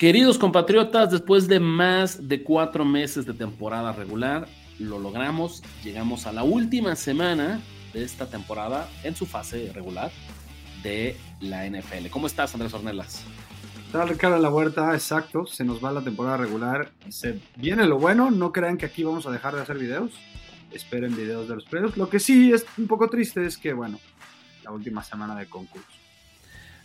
Queridos compatriotas, después de más de cuatro meses de temporada regular, lo logramos. Llegamos a la última semana de esta temporada en su fase regular de la NFL. ¿Cómo estás, Andrés Ornelas? Está Ricardo la huerta, exacto. Se nos va la temporada regular. Se viene lo bueno. No crean que aquí vamos a dejar de hacer videos. Esperen videos de los premios. Lo que sí es un poco triste es que, bueno, la última semana de concurso.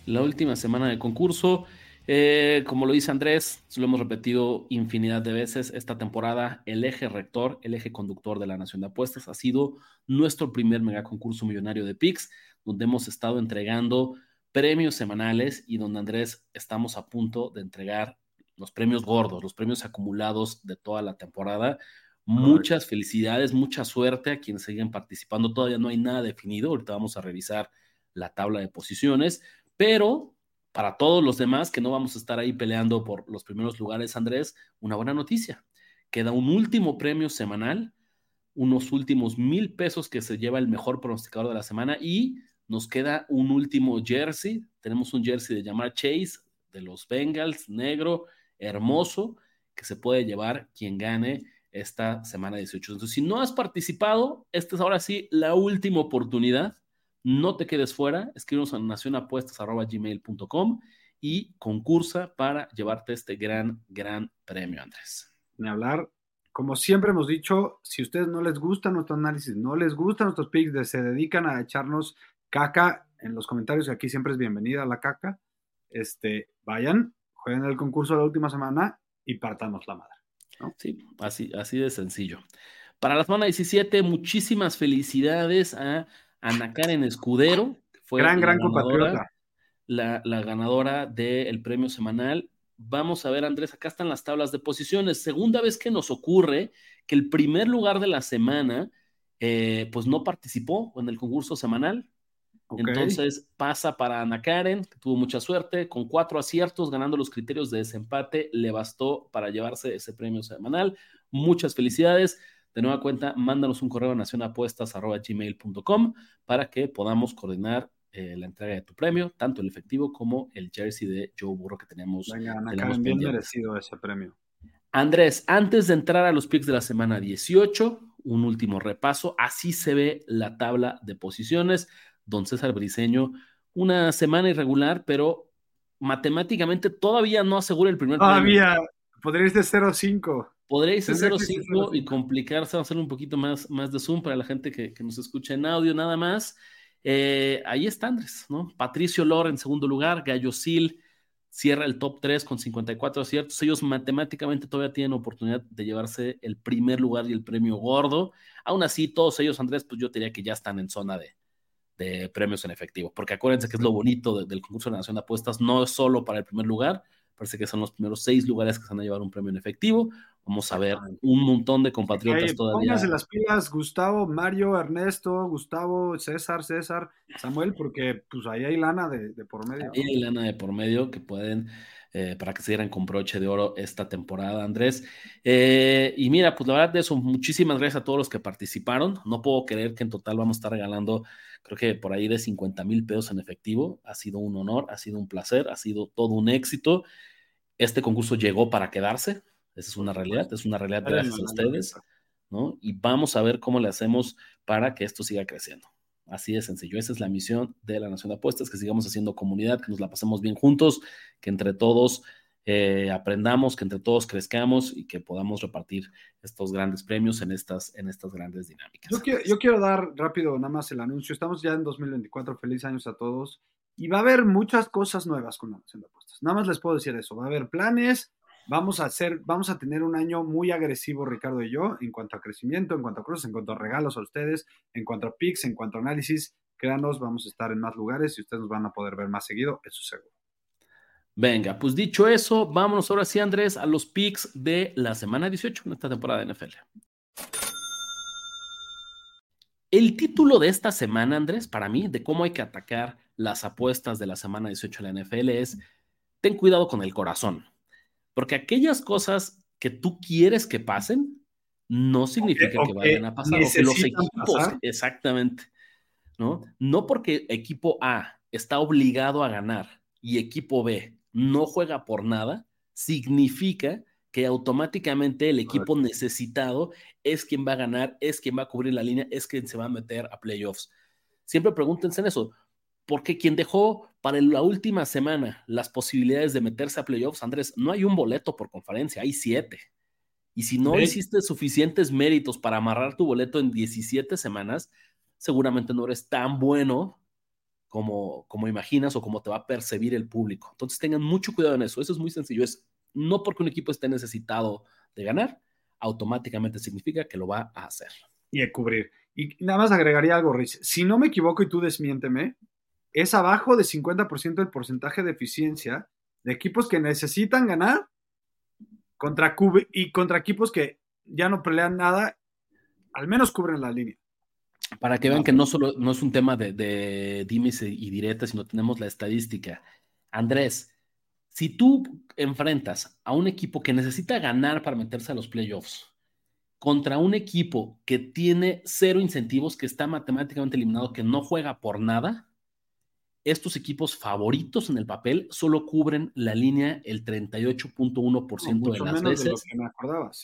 La última semana de concurso. Eh, como lo dice Andrés, lo hemos repetido infinidad de veces, esta temporada el eje rector, el eje conductor de la Nación de Apuestas ha sido nuestro primer mega concurso millonario de PIX, donde hemos estado entregando premios semanales y donde Andrés estamos a punto de entregar los premios gordos, los premios acumulados de toda la temporada. Muchas felicidades, mucha suerte a quienes siguen participando. Todavía no hay nada definido. Ahorita vamos a revisar la tabla de posiciones, pero para todos los demás que no vamos a estar ahí peleando por los primeros lugares, Andrés, una buena noticia. Queda un último premio semanal, unos últimos mil pesos que se lleva el mejor pronosticador de la semana y nos queda un último jersey. Tenemos un jersey de llamar Chase de los Bengals, negro, hermoso, que se puede llevar quien gane esta semana 18. Entonces, si no has participado, esta es ahora sí la última oportunidad no te quedes fuera, escríbenos a nacionapuestas.gmail.com y concursa para llevarte este gran, gran premio, Andrés. Ni hablar. Como siempre hemos dicho, si a ustedes no les gusta nuestro análisis, no les gustan nuestros picks, se dedican a echarnos caca en los comentarios, y aquí siempre es bienvenida la caca, este, vayan, jueguen el concurso de la última semana y partamos la madre. Sí, así, así de sencillo. Para la semana 17, muchísimas felicidades a Ana Karen Escudero, fue gran, gran compatriota. La, ganadora del premio semanal. Vamos a ver, Andrés, acá están las tablas de posiciones. Segunda vez que nos ocurre que el primer lugar de la semana, eh, pues no participó en el concurso semanal. Entonces pasa para Ana Karen, que tuvo mucha suerte, con cuatro aciertos, ganando los criterios de desempate, le bastó para llevarse ese premio semanal. Muchas felicidades. De nueva cuenta, mándanos un correo a nacionapuestas.gmail.com para que podamos coordinar eh, la entrega de tu premio, tanto el efectivo como el jersey de Joe Burro que tenemos. Venga, bien merecido ese premio. Andrés, antes de entrar a los picks de la semana 18, un último repaso. Así se ve la tabla de posiciones. Don César Briseño, una semana irregular, pero matemáticamente todavía no asegura el primer todavía, premio. Todavía, podría ser 0-5. Podréis hacer 5 y complicarse, hacer un poquito más, más de Zoom para la gente que, nos escucha en audio nada más. Eh, ahí está Andrés, ¿no? Patricio Lor en segundo lugar, Gallo Sil cierra el top 3 con 54 aciertos. Ellos matemáticamente todavía tienen oportunidad de llevarse el primer lugar y el premio gordo. Aún así, todos ellos, Andrés, pues yo diría que ya están en zona de, de premios en efectivo, porque acuérdense que es lo bonito del concurso de la Nación de Apuestas, no es solo para el primer lugar, parece que son los primeros seis lugares que se van a llevar un premio en efectivo. Vamos a ver un montón de compatriotas todavía. Pónganse las pilas, Gustavo, Mario, Ernesto, Gustavo, César, César, Samuel, porque pues ahí hay lana de, por medio. Ahí hay lana de por medio que pueden, eh, para que se dieran con broche de oro esta temporada, Andrés. Eh, y mira, pues la verdad de eso, muchísimas gracias a todos los que participaron. No puedo creer que en total vamos a estar regalando, creo que por ahí de 50 mil pesos en efectivo. Ha sido un honor, ha sido un placer, ha sido todo un éxito. Este concurso llegó para quedarse esa es una realidad, es una realidad gracias a ustedes, ¿no? Y vamos a ver cómo le hacemos para que esto siga creciendo. Así de sencillo. Esa es la misión de la Nación de Apuestas, que sigamos haciendo comunidad, que nos la pasemos bien juntos, que entre todos eh, aprendamos, que entre todos crezcamos y que podamos repartir estos grandes premios en estas, en estas grandes dinámicas. Yo quiero, yo quiero dar rápido nada más el anuncio. Estamos ya en 2024. Feliz años a todos. Y va a haber muchas cosas nuevas con la Nación de Apuestas. Nada más les puedo decir eso. Va a haber planes, Vamos a hacer, vamos a tener un año muy agresivo, Ricardo y yo, en cuanto a crecimiento, en cuanto a cruces, en cuanto a regalos a ustedes, en cuanto a picks, en cuanto a análisis. créanos, vamos a estar en más lugares y ustedes nos van a poder ver más seguido, eso seguro. Venga, pues dicho eso, vámonos ahora sí, Andrés, a los picks de la semana 18 en esta temporada de NFL. El título de esta semana, Andrés, para mí, de cómo hay que atacar las apuestas de la semana 18 de la NFL es, ten cuidado con el corazón, porque aquellas cosas que tú quieres que pasen, no significa que vayan a pasar, o que los equipos, exactamente, ¿no? No porque equipo A está obligado a ganar y equipo B no juega por nada, significa que automáticamente el equipo necesitado es quien va a ganar, es quien va a cubrir la línea, es quien se va a meter a playoffs. Siempre pregúntense en eso, porque quien dejó para la última semana las posibilidades de meterse a playoffs, Andrés, no hay un boleto por conferencia, hay siete. Y si no hiciste suficientes méritos para amarrar tu boleto en 17 semanas, seguramente no eres tan bueno como, como imaginas o como te va a percibir el público. Entonces tengan mucho cuidado en eso. Eso es muy sencillo. Es no porque un equipo esté necesitado de ganar, automáticamente significa que lo va a hacer. Y a cubrir. Y nada más agregaría algo, Rich. Si no me equivoco y tú desmiénteme, es abajo de 50% el porcentaje de eficiencia de equipos que necesitan ganar contra y contra equipos que ya no pelean nada, al menos cubren la línea. Para que vean que no solo no es un tema de, de dimes y diretas, sino tenemos la estadística. Andrés, si tú enfrentas a un equipo que necesita ganar para meterse a los playoffs contra un equipo que tiene cero incentivos, que está matemáticamente eliminado, que no juega por nada, estos equipos favoritos en el papel solo cubren la línea el 38.1% de las veces.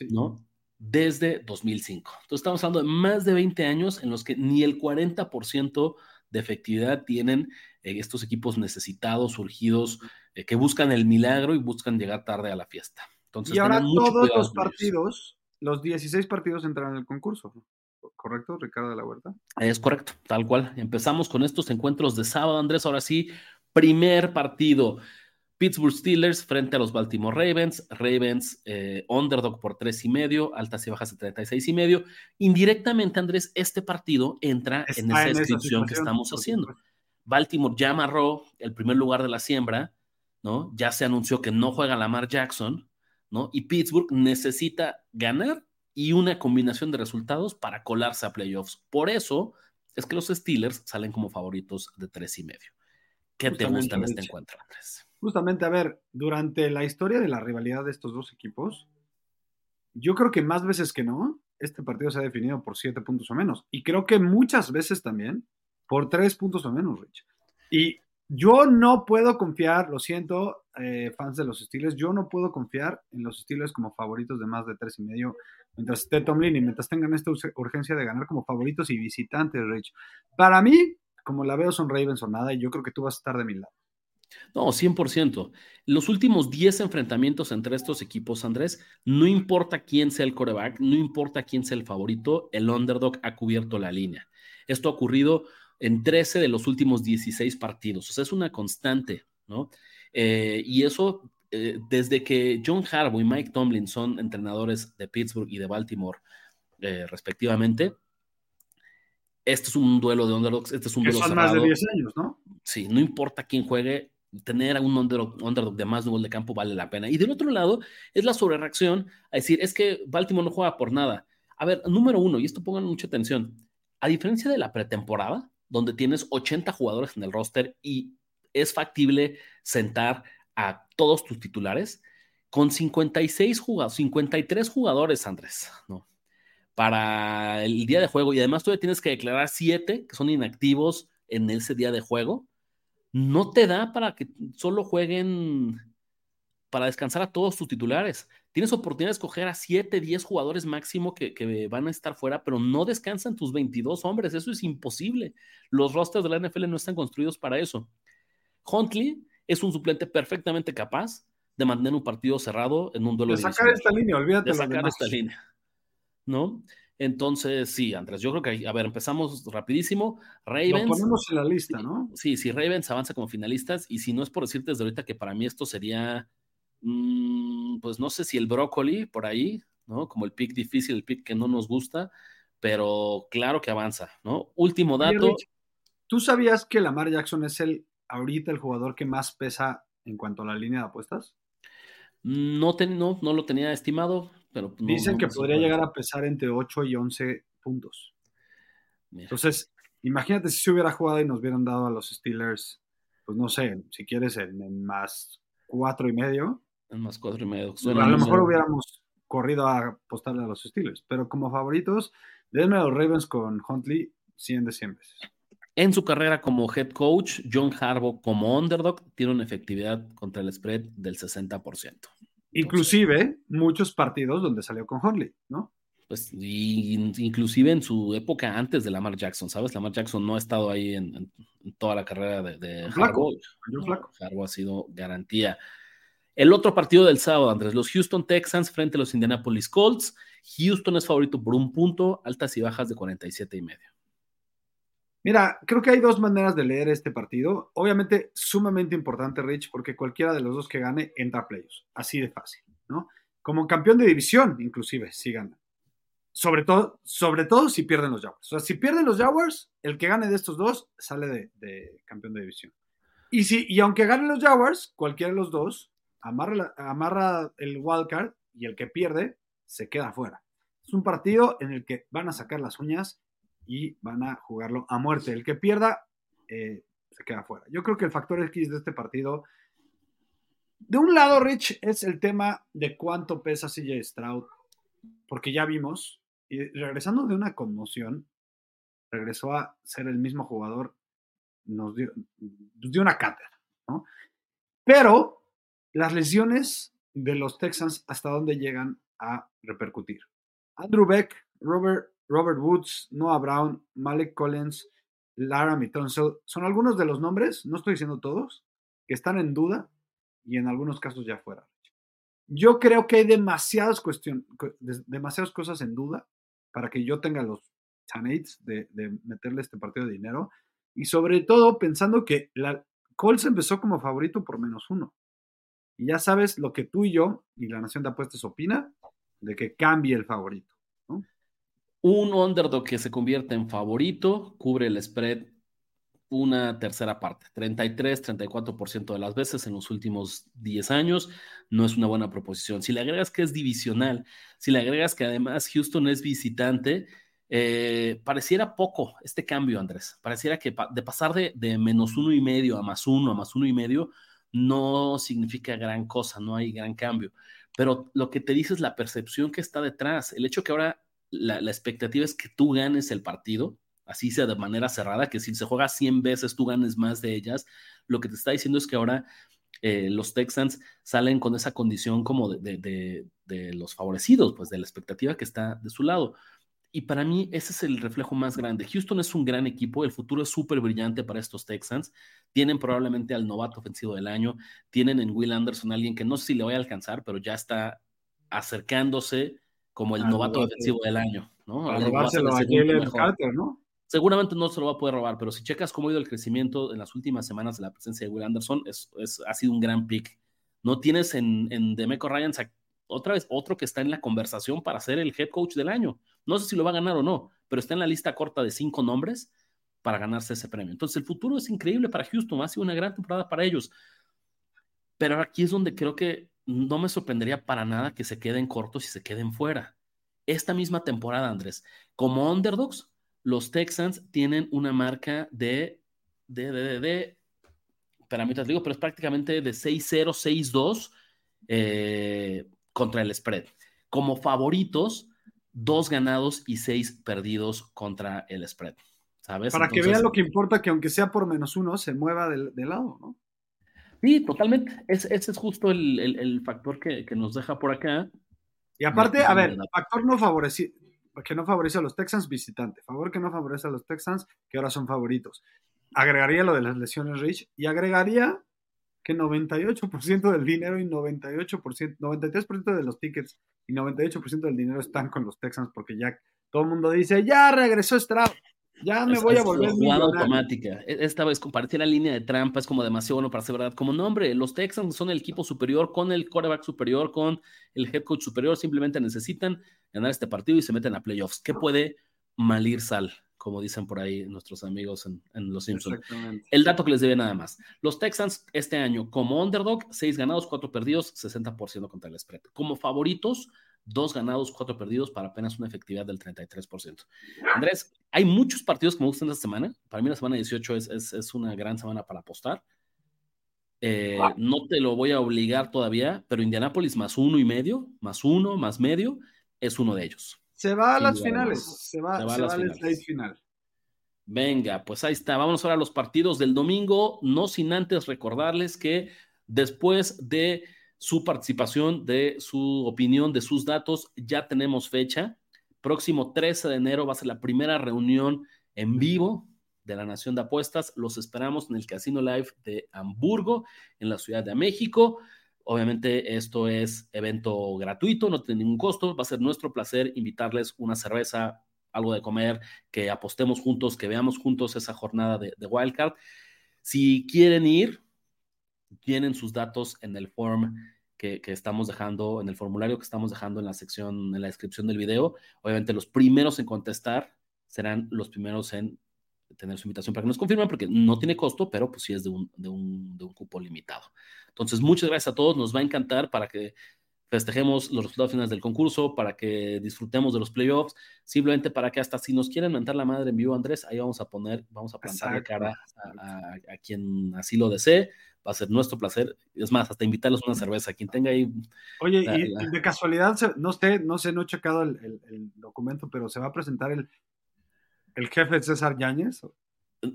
¿no? Desde 2005. Entonces estamos hablando de más de 20 años en los que ni el 40% de efectividad tienen eh, estos equipos necesitados, surgidos, eh, que buscan el milagro y buscan llegar tarde a la fiesta. Entonces, y ahora todos los partidos, los 16 partidos entran en el concurso. ¿Correcto, Ricardo de la Huerta? Es correcto, tal cual. Empezamos con estos encuentros de sábado, Andrés. Ahora sí, primer partido. Pittsburgh Steelers frente a los Baltimore Ravens. Ravens eh, underdog por tres y medio, altas y bajas de 36 y medio. Indirectamente, Andrés, este partido entra en esa descripción que estamos haciendo. Baltimore ya amarró el primer lugar de la siembra, ¿no? Ya se anunció que no juega Lamar Jackson, ¿no? Y Pittsburgh necesita ganar y una combinación de resultados para colarse a playoffs. Por eso es que los Steelers salen como favoritos de tres y medio. ¿Qué te gusta en este encuentro, Andrés? Justamente, a ver, durante la historia de la rivalidad de estos dos equipos, yo creo que más veces que no, este partido se ha definido por siete puntos o menos. Y creo que muchas veces también por tres puntos o menos, Rich. Y yo no puedo confiar, lo siento, eh, fans de los Steelers, yo no puedo confiar en los Steelers como favoritos de más de tres y medio mientras esté Tomlin y mientras tengan esta urgencia de ganar como favoritos y visitantes, Rich. Para mí, como la veo, son Ravens o nada, y yo creo que tú vas a estar de mi lado. No, 100%. Los últimos 10 enfrentamientos entre estos equipos, Andrés, no importa quién sea el coreback, no importa quién sea el favorito, el underdog ha cubierto la línea. Esto ha ocurrido en 13 de los últimos 16 partidos. O sea, es una constante, ¿no? Eh, y eso, eh, desde que John Harbaugh y Mike Tomlin son entrenadores de Pittsburgh y de Baltimore, eh, respectivamente, este es un duelo de underdogs, este es un duelo son más de 10 años, ¿no? Sí, no importa quién juegue, tener a un underdog, de más de gol de campo vale la pena. Y del otro lado, es la sobrereacción a decir, es que Baltimore no juega por nada. A ver, número uno, y esto pongan mucha atención, a diferencia de la pretemporada, donde tienes 80 jugadores en el roster y es factible sentar a todos tus titulares, con 56 jugadores, 53 jugadores, Andrés, ¿no? Para el día de juego, y además tú tienes que declarar 7 que son inactivos en ese día de juego, no te da para que solo jueguen para descansar a todos tus titulares. Tienes oportunidad de escoger a 7, 10 jugadores máximo que, van a estar fuera, pero no descansan tus 22 hombres. Eso es imposible. Los rosters de la NFL no están construidos para eso. Huntley es un suplente perfectamente capaz de mantener un partido cerrado en un duelo de sacar esta línea, olvídate de sacar esta línea. ¿No? Entonces, sí, Andrés, yo creo que, a ver, empezamos rapidísimo. Ravens. Lo ponemos en la lista, ¿no? Sí, sí, Ravens avanza como finalistas. Y si no es por decirte desde ahorita que para mí esto sería Mm, pues no sé si el brócoli por ahí, ¿no? Como el pick difícil, el pick que no nos gusta, pero claro que avanza, ¿no? Último dato. ¿Tú sabías que Lamar Jackson es el ahorita el jugador que más pesa en cuanto a la línea de apuestas? No, no, no lo tenía estimado, pero... Dicen que podría llegar a pesar entre 8 y 11 puntos. Entonces, imagínate si se hubiera jugado y nos hubieran dado a los Steelers, pues no sé, si quieres en, más cuatro y medio. En más cuatro y medio. a lo mejor hubiéramos corrido a apostarle a los Steelers, pero como favoritos, denme a los Ravens con Huntley 100 de 100 veces. En su carrera como head coach, John Harbaugh como underdog tiene una efectividad contra el spread del 60%. Inclusive muchos partidos donde salió con Huntley, ¿no? Pues inclusive en su época antes de Lamar Jackson, ¿sabes? Lamar Jackson no ha estado ahí en, toda la carrera de, de Harbaugh. Harbaugh ha sido garantía. El otro partido del sábado, Andrés, los Houston Texans frente a los Indianapolis Colts. Houston es favorito por un punto, altas y bajas de 47 y medio. Mira, creo que hay dos maneras de leer este partido. Obviamente, sumamente importante, Rich, porque cualquiera de los dos que gane entra a playoffs. Así de fácil, ¿no? Como campeón de división, inclusive, si gana. Sobre todo, sobre todo si pierden los Jaguars. O sea, si pierden los Jaguars, el que gane de estos dos sale de, campeón de división. Y, si, y aunque ganen los Jaguars, cualquiera de los dos amarra, amarra el wildcard y el que pierde se queda fuera. Es un partido en el que van a sacar las uñas y van a jugarlo a muerte. El que pierda eh, se queda fuera. Yo creo que el factor X de este partido, de un lado, Rich, es el tema de cuánto pesa CJ Stroud, porque ya vimos, y regresando de una conmoción, regresó a ser el mismo jugador, nos dio, nos dio una cátedra, ¿no? Pero las lesiones de los Texans, ¿hasta dónde llegan a repercutir? Andrew Beck, Robert Robert Woods, Noah Brown, Malik Collins, Lara Tunsil, son algunos de los nombres, no estoy diciendo todos, que están en duda y en algunos casos ya fuera. Yo creo que hay demasiadas, demasiadas cosas en duda para que yo tenga los Tanates de, de meterle este partido de dinero y sobre todo pensando que la Colts empezó como favorito por menos uno. Y ya sabes lo que tú y yo y la Nación de Apuestas opina de que cambie el favorito. Un underdog que se convierte en favorito cubre el spread una tercera parte, 33, 34% de las veces en los últimos 10 años. No es una buena proposición. Si le agregas que es divisional, si le agregas que además Houston es visitante, eh, pareciera poco este cambio, Andrés. Pareciera que de pasar de, de, menos uno y medio a más uno, a más uno y medio, no significa gran cosa, no hay gran cambio. Pero lo que te dice es la percepción que está detrás, el hecho que ahora la, expectativa es que tú ganes el partido, así sea de manera cerrada, que si se juega 100 veces tú ganes más de ellas. Lo que te está diciendo es que ahora eh, los Texans salen con esa condición como de, los favorecidos, pues de la expectativa que está de su lado. Y para mí ese es el reflejo más grande. Houston es un gran equipo, el futuro es súper brillante para estos Texans. Tienen probablemente al novato ofensivo del año, tienen en Will Anderson alguien que no sé si le voy a alcanzar, pero ya está acercándose como el novato defensivo del año, ¿no? a Carter, ¿no? Seguramente no se lo va a poder robar, pero si checas cómo ha ido el crecimiento en las últimas semanas de la presencia de Will Anderson, es, ha sido un gran pick. No tienes en, en Demeco Ryan otra vez otro que está en la conversación para ser el head coach del año. No sé si lo va a ganar o no, pero está en la lista corta de cinco nombres para ganarse ese premio. Entonces el futuro es increíble para Houston, ha sido una gran temporada para ellos. Pero aquí es donde creo que no me sorprendería para nada que se queden cortos y se queden fuera. Esta misma temporada, Andrés, como underdogs, los Texans tienen una marca de, de, de, de, para mí te digo, pero es prácticamente de 6-0, 6-2 eh, contra el spread. Como favoritos, dos ganados y seis perdidos contra el spread. ¿Sabes? Para que vean lo que importa, que aunque sea por menos uno, se mueva del, lado, ¿no? Sí, totalmente. ese es justo el, factor que, nos deja por acá. Y aparte, a ver, factor no favorece, que no favorece a los Texans visitante, favor que no favorece a los Texans que ahora son favoritos. Agregaría lo de las lesiones Rich y agregaría que 98% del dinero y 98%, 93% de los tickets y 98% del dinero están con los Texans porque ya todo el mundo dice, ya regresó Stroud. Ya me voy a volver jugada automática. E, esta vez compartir la línea de trampa es como demasiado bueno para ser verdad. Como nombre, los Texans son el equipo superior con el quarterback superior, con el head coach superior. Simplemente necesitan ganar este partido y se meten a playoffs. ¿Qué puede malir sal? como dicen por ahí nuestros amigos en, Los Simpsons. El dato que les debe nada más. Los Texans este año como underdog, 6 ganados, 4 perdidos, 60% contra el spread. Como favoritos, 2 ganados, 4 perdidos para apenas una efectividad del 33%. Andrés, hay muchos partidos que me gustan esta semana. Para mí la semana 18 es, es, una gran semana para apostar. Eh, no te lo voy a obligar todavía, pero Indianapolis más uno y medio, más uno, más medio, es uno de ellos. Se va a las finales. Se va, a las finales. final. Venga, pues ahí está. Vamos ahora a los partidos del domingo. No sin antes recordarles que después de su participación, de su opinión, de sus datos, ya tenemos fecha. Próximo 13 de enero va a ser la primera reunión en vivo de la Nación de Apuestas. Los esperamos en el Casino Live de Hamburgo, en la Ciudad de México. Obviamente esto es evento gratuito, no tiene ningún costo, va a ser nuestro placer invitarles una cerveza, algo de comer, que apostemos juntos, que veamos juntos esa jornada de, Wildcard. Si quieren ir, tienen sus datos en el form que, que, estamos dejando, en el formulario que estamos dejando en la sección, en la descripción del video. Obviamente los primeros en contestar serán los primeros en tener su invitación para que nos confirmen, porque no tiene costo, pero pues sí es de un, de un, de un cupo limitado. Entonces, muchas gracias a todos, nos va a encantar para que festejemos los resultados finales del concurso, para que disfrutemos de los playoffs, simplemente para que hasta si nos quieren mentar la madre en vivo, Andrés, ahí vamos a poner, vamos a plantarle cara a, a, quien así lo desee, va a ser nuestro placer, es más, hasta invitarles una cerveza, quien tenga ahí. Oye, y de casualidad, no sé, no sé, no he checado el, el documento, pero se va a presentar el, ¿El jefe César Yáñez?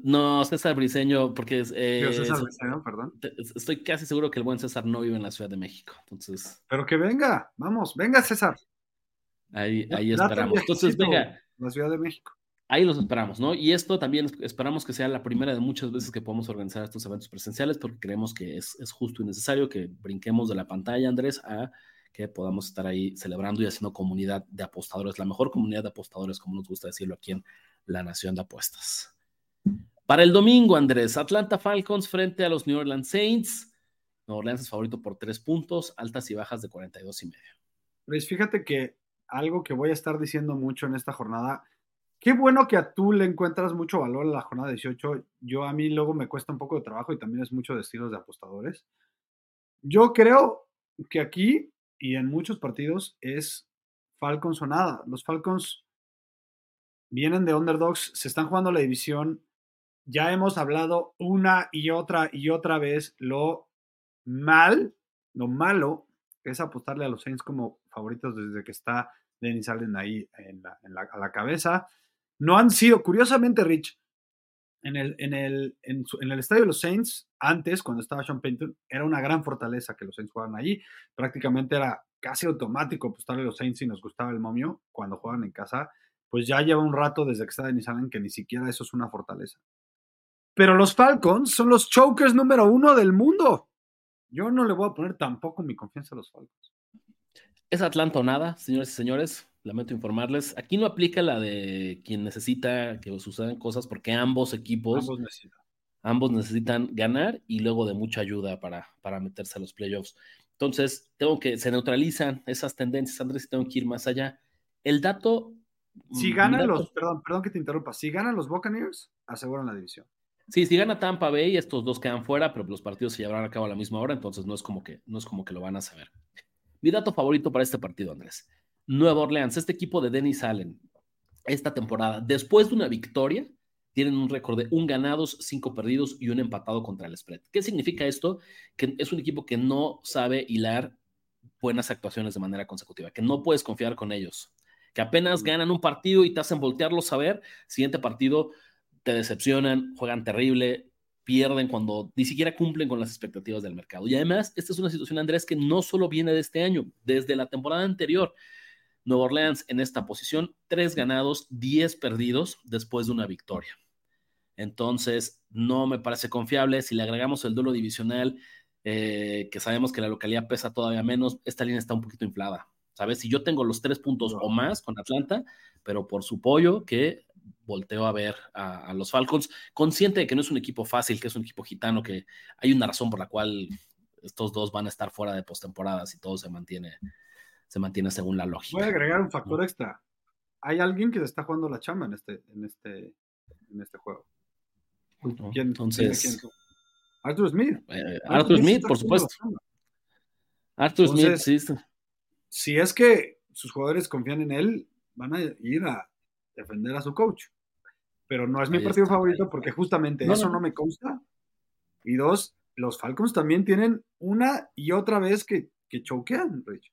No, César Briseño, porque eh, César Briseño, perdón. Estoy casi seguro que el buen César no vive en la Ciudad de México. Entonces. Pero que venga, vamos, venga César. Ahí, ahí esperamos. Entonces, venga. La Ciudad de México. Ahí los esperamos, ¿no? Y esto también esperamos que sea la primera de muchas veces que podamos organizar estos eventos presenciales, porque creemos que es, es justo y necesario que brinquemos de la pantalla, Andrés, a que podamos estar ahí celebrando y haciendo comunidad de apostadores, la mejor comunidad de apostadores, como nos gusta decirlo aquí en la Nación de Apuestas. Para el domingo, Andrés, Atlanta Falcons frente a los New Orleans Saints. New Orleans es favorito por tres puntos, altas y bajas de 42 y medio. Pues fíjate que algo que voy a estar diciendo mucho en esta jornada, qué bueno que a tú le encuentras mucho valor en la jornada 18. Yo a mí luego me cuesta un poco de trabajo y también es mucho de estilos de apostadores. Yo creo que aquí y en muchos partidos es Falcons o nada. Los Falcons vienen de underdogs, se están jugando la división. Ya hemos hablado una y otra y otra vez lo mal, lo malo es apostarle a los Saints como favoritos desde que está Dennis Allen ahí en la, a la cabeza. No han sido, curiosamente, Rich, en el, en, el, en, el estadio de los Saints, antes, cuando estaba Sean Payton, era una gran fortaleza que los Saints jugaran allí. Prácticamente era casi automático apostarle a los Saints si nos gustaba el momio cuando juegan en casa pues ya lleva un rato desde que está Denis Allen que ni siquiera eso es una fortaleza. Pero los Falcons son los chokers número uno del mundo. Yo no le voy a poner tampoco mi confianza a los Falcons. Es Atlanta o nada, señores y señores. Lamento informarles. Aquí no aplica la de quien necesita que sucedan cosas porque ambos equipos ambos necesitan, ganar y luego de mucha ayuda para, para meterse a los playoffs. Entonces, tengo que, se neutralizan esas tendencias, Andrés, y tengo que ir más allá. El dato si ganan los, perdón, perdón que te interrumpa, si ganan los Buccaneers, aseguran la división. Sí, si gana Tampa Bay, estos dos quedan fuera, pero los partidos se llevarán a cabo a la misma hora, entonces no es como que, no es como que lo van a saber. Mi dato favorito para este partido, Andrés. Nueva Orleans, este equipo de Dennis Allen, esta temporada, después de una victoria, tienen un récord de un ganados, cinco perdidos y un empatado contra el spread. ¿Qué significa esto? Que es un equipo que no sabe hilar buenas actuaciones de manera consecutiva, que no puedes confiar con ellos que apenas ganan un partido y te hacen voltearlos a ver, siguiente partido te decepcionan, juegan terrible, pierden cuando ni siquiera cumplen con las expectativas del mercado. Y además, esta es una situación, Andrés, que no solo viene de este año, desde la temporada anterior. Nueva Orleans en esta posición, tres ganados, diez perdidos después de una victoria. Entonces, no me parece confiable. Si le agregamos el duelo divisional, eh, que sabemos que la localidad pesa todavía menos, esta línea está un poquito inflada. ¿sabes? Si yo tengo los tres puntos o más con Atlanta, pero por su pollo que volteo a ver a, los Falcons, consciente de que no es un equipo fácil, que es un equipo gitano, que hay una razón por la cual estos dos van a estar fuera de postemporada si todo se mantiene, se mantiene según la lógica. Voy a agregar un factor extra. hay alguien que está jugando la chamba en este, en este, en este juego. ¿Quién, Entonces, Arthur Smith. Eh, Arthur, Smith, por supuesto. Arthur Smith, sí. Si es que sus jugadores confían en él, van a ir a defender a su coach. Pero no es mi partido favorito porque justamente eso no. me consta. Y dos, los Falcons también tienen una y otra vez que, que choquean, Rich.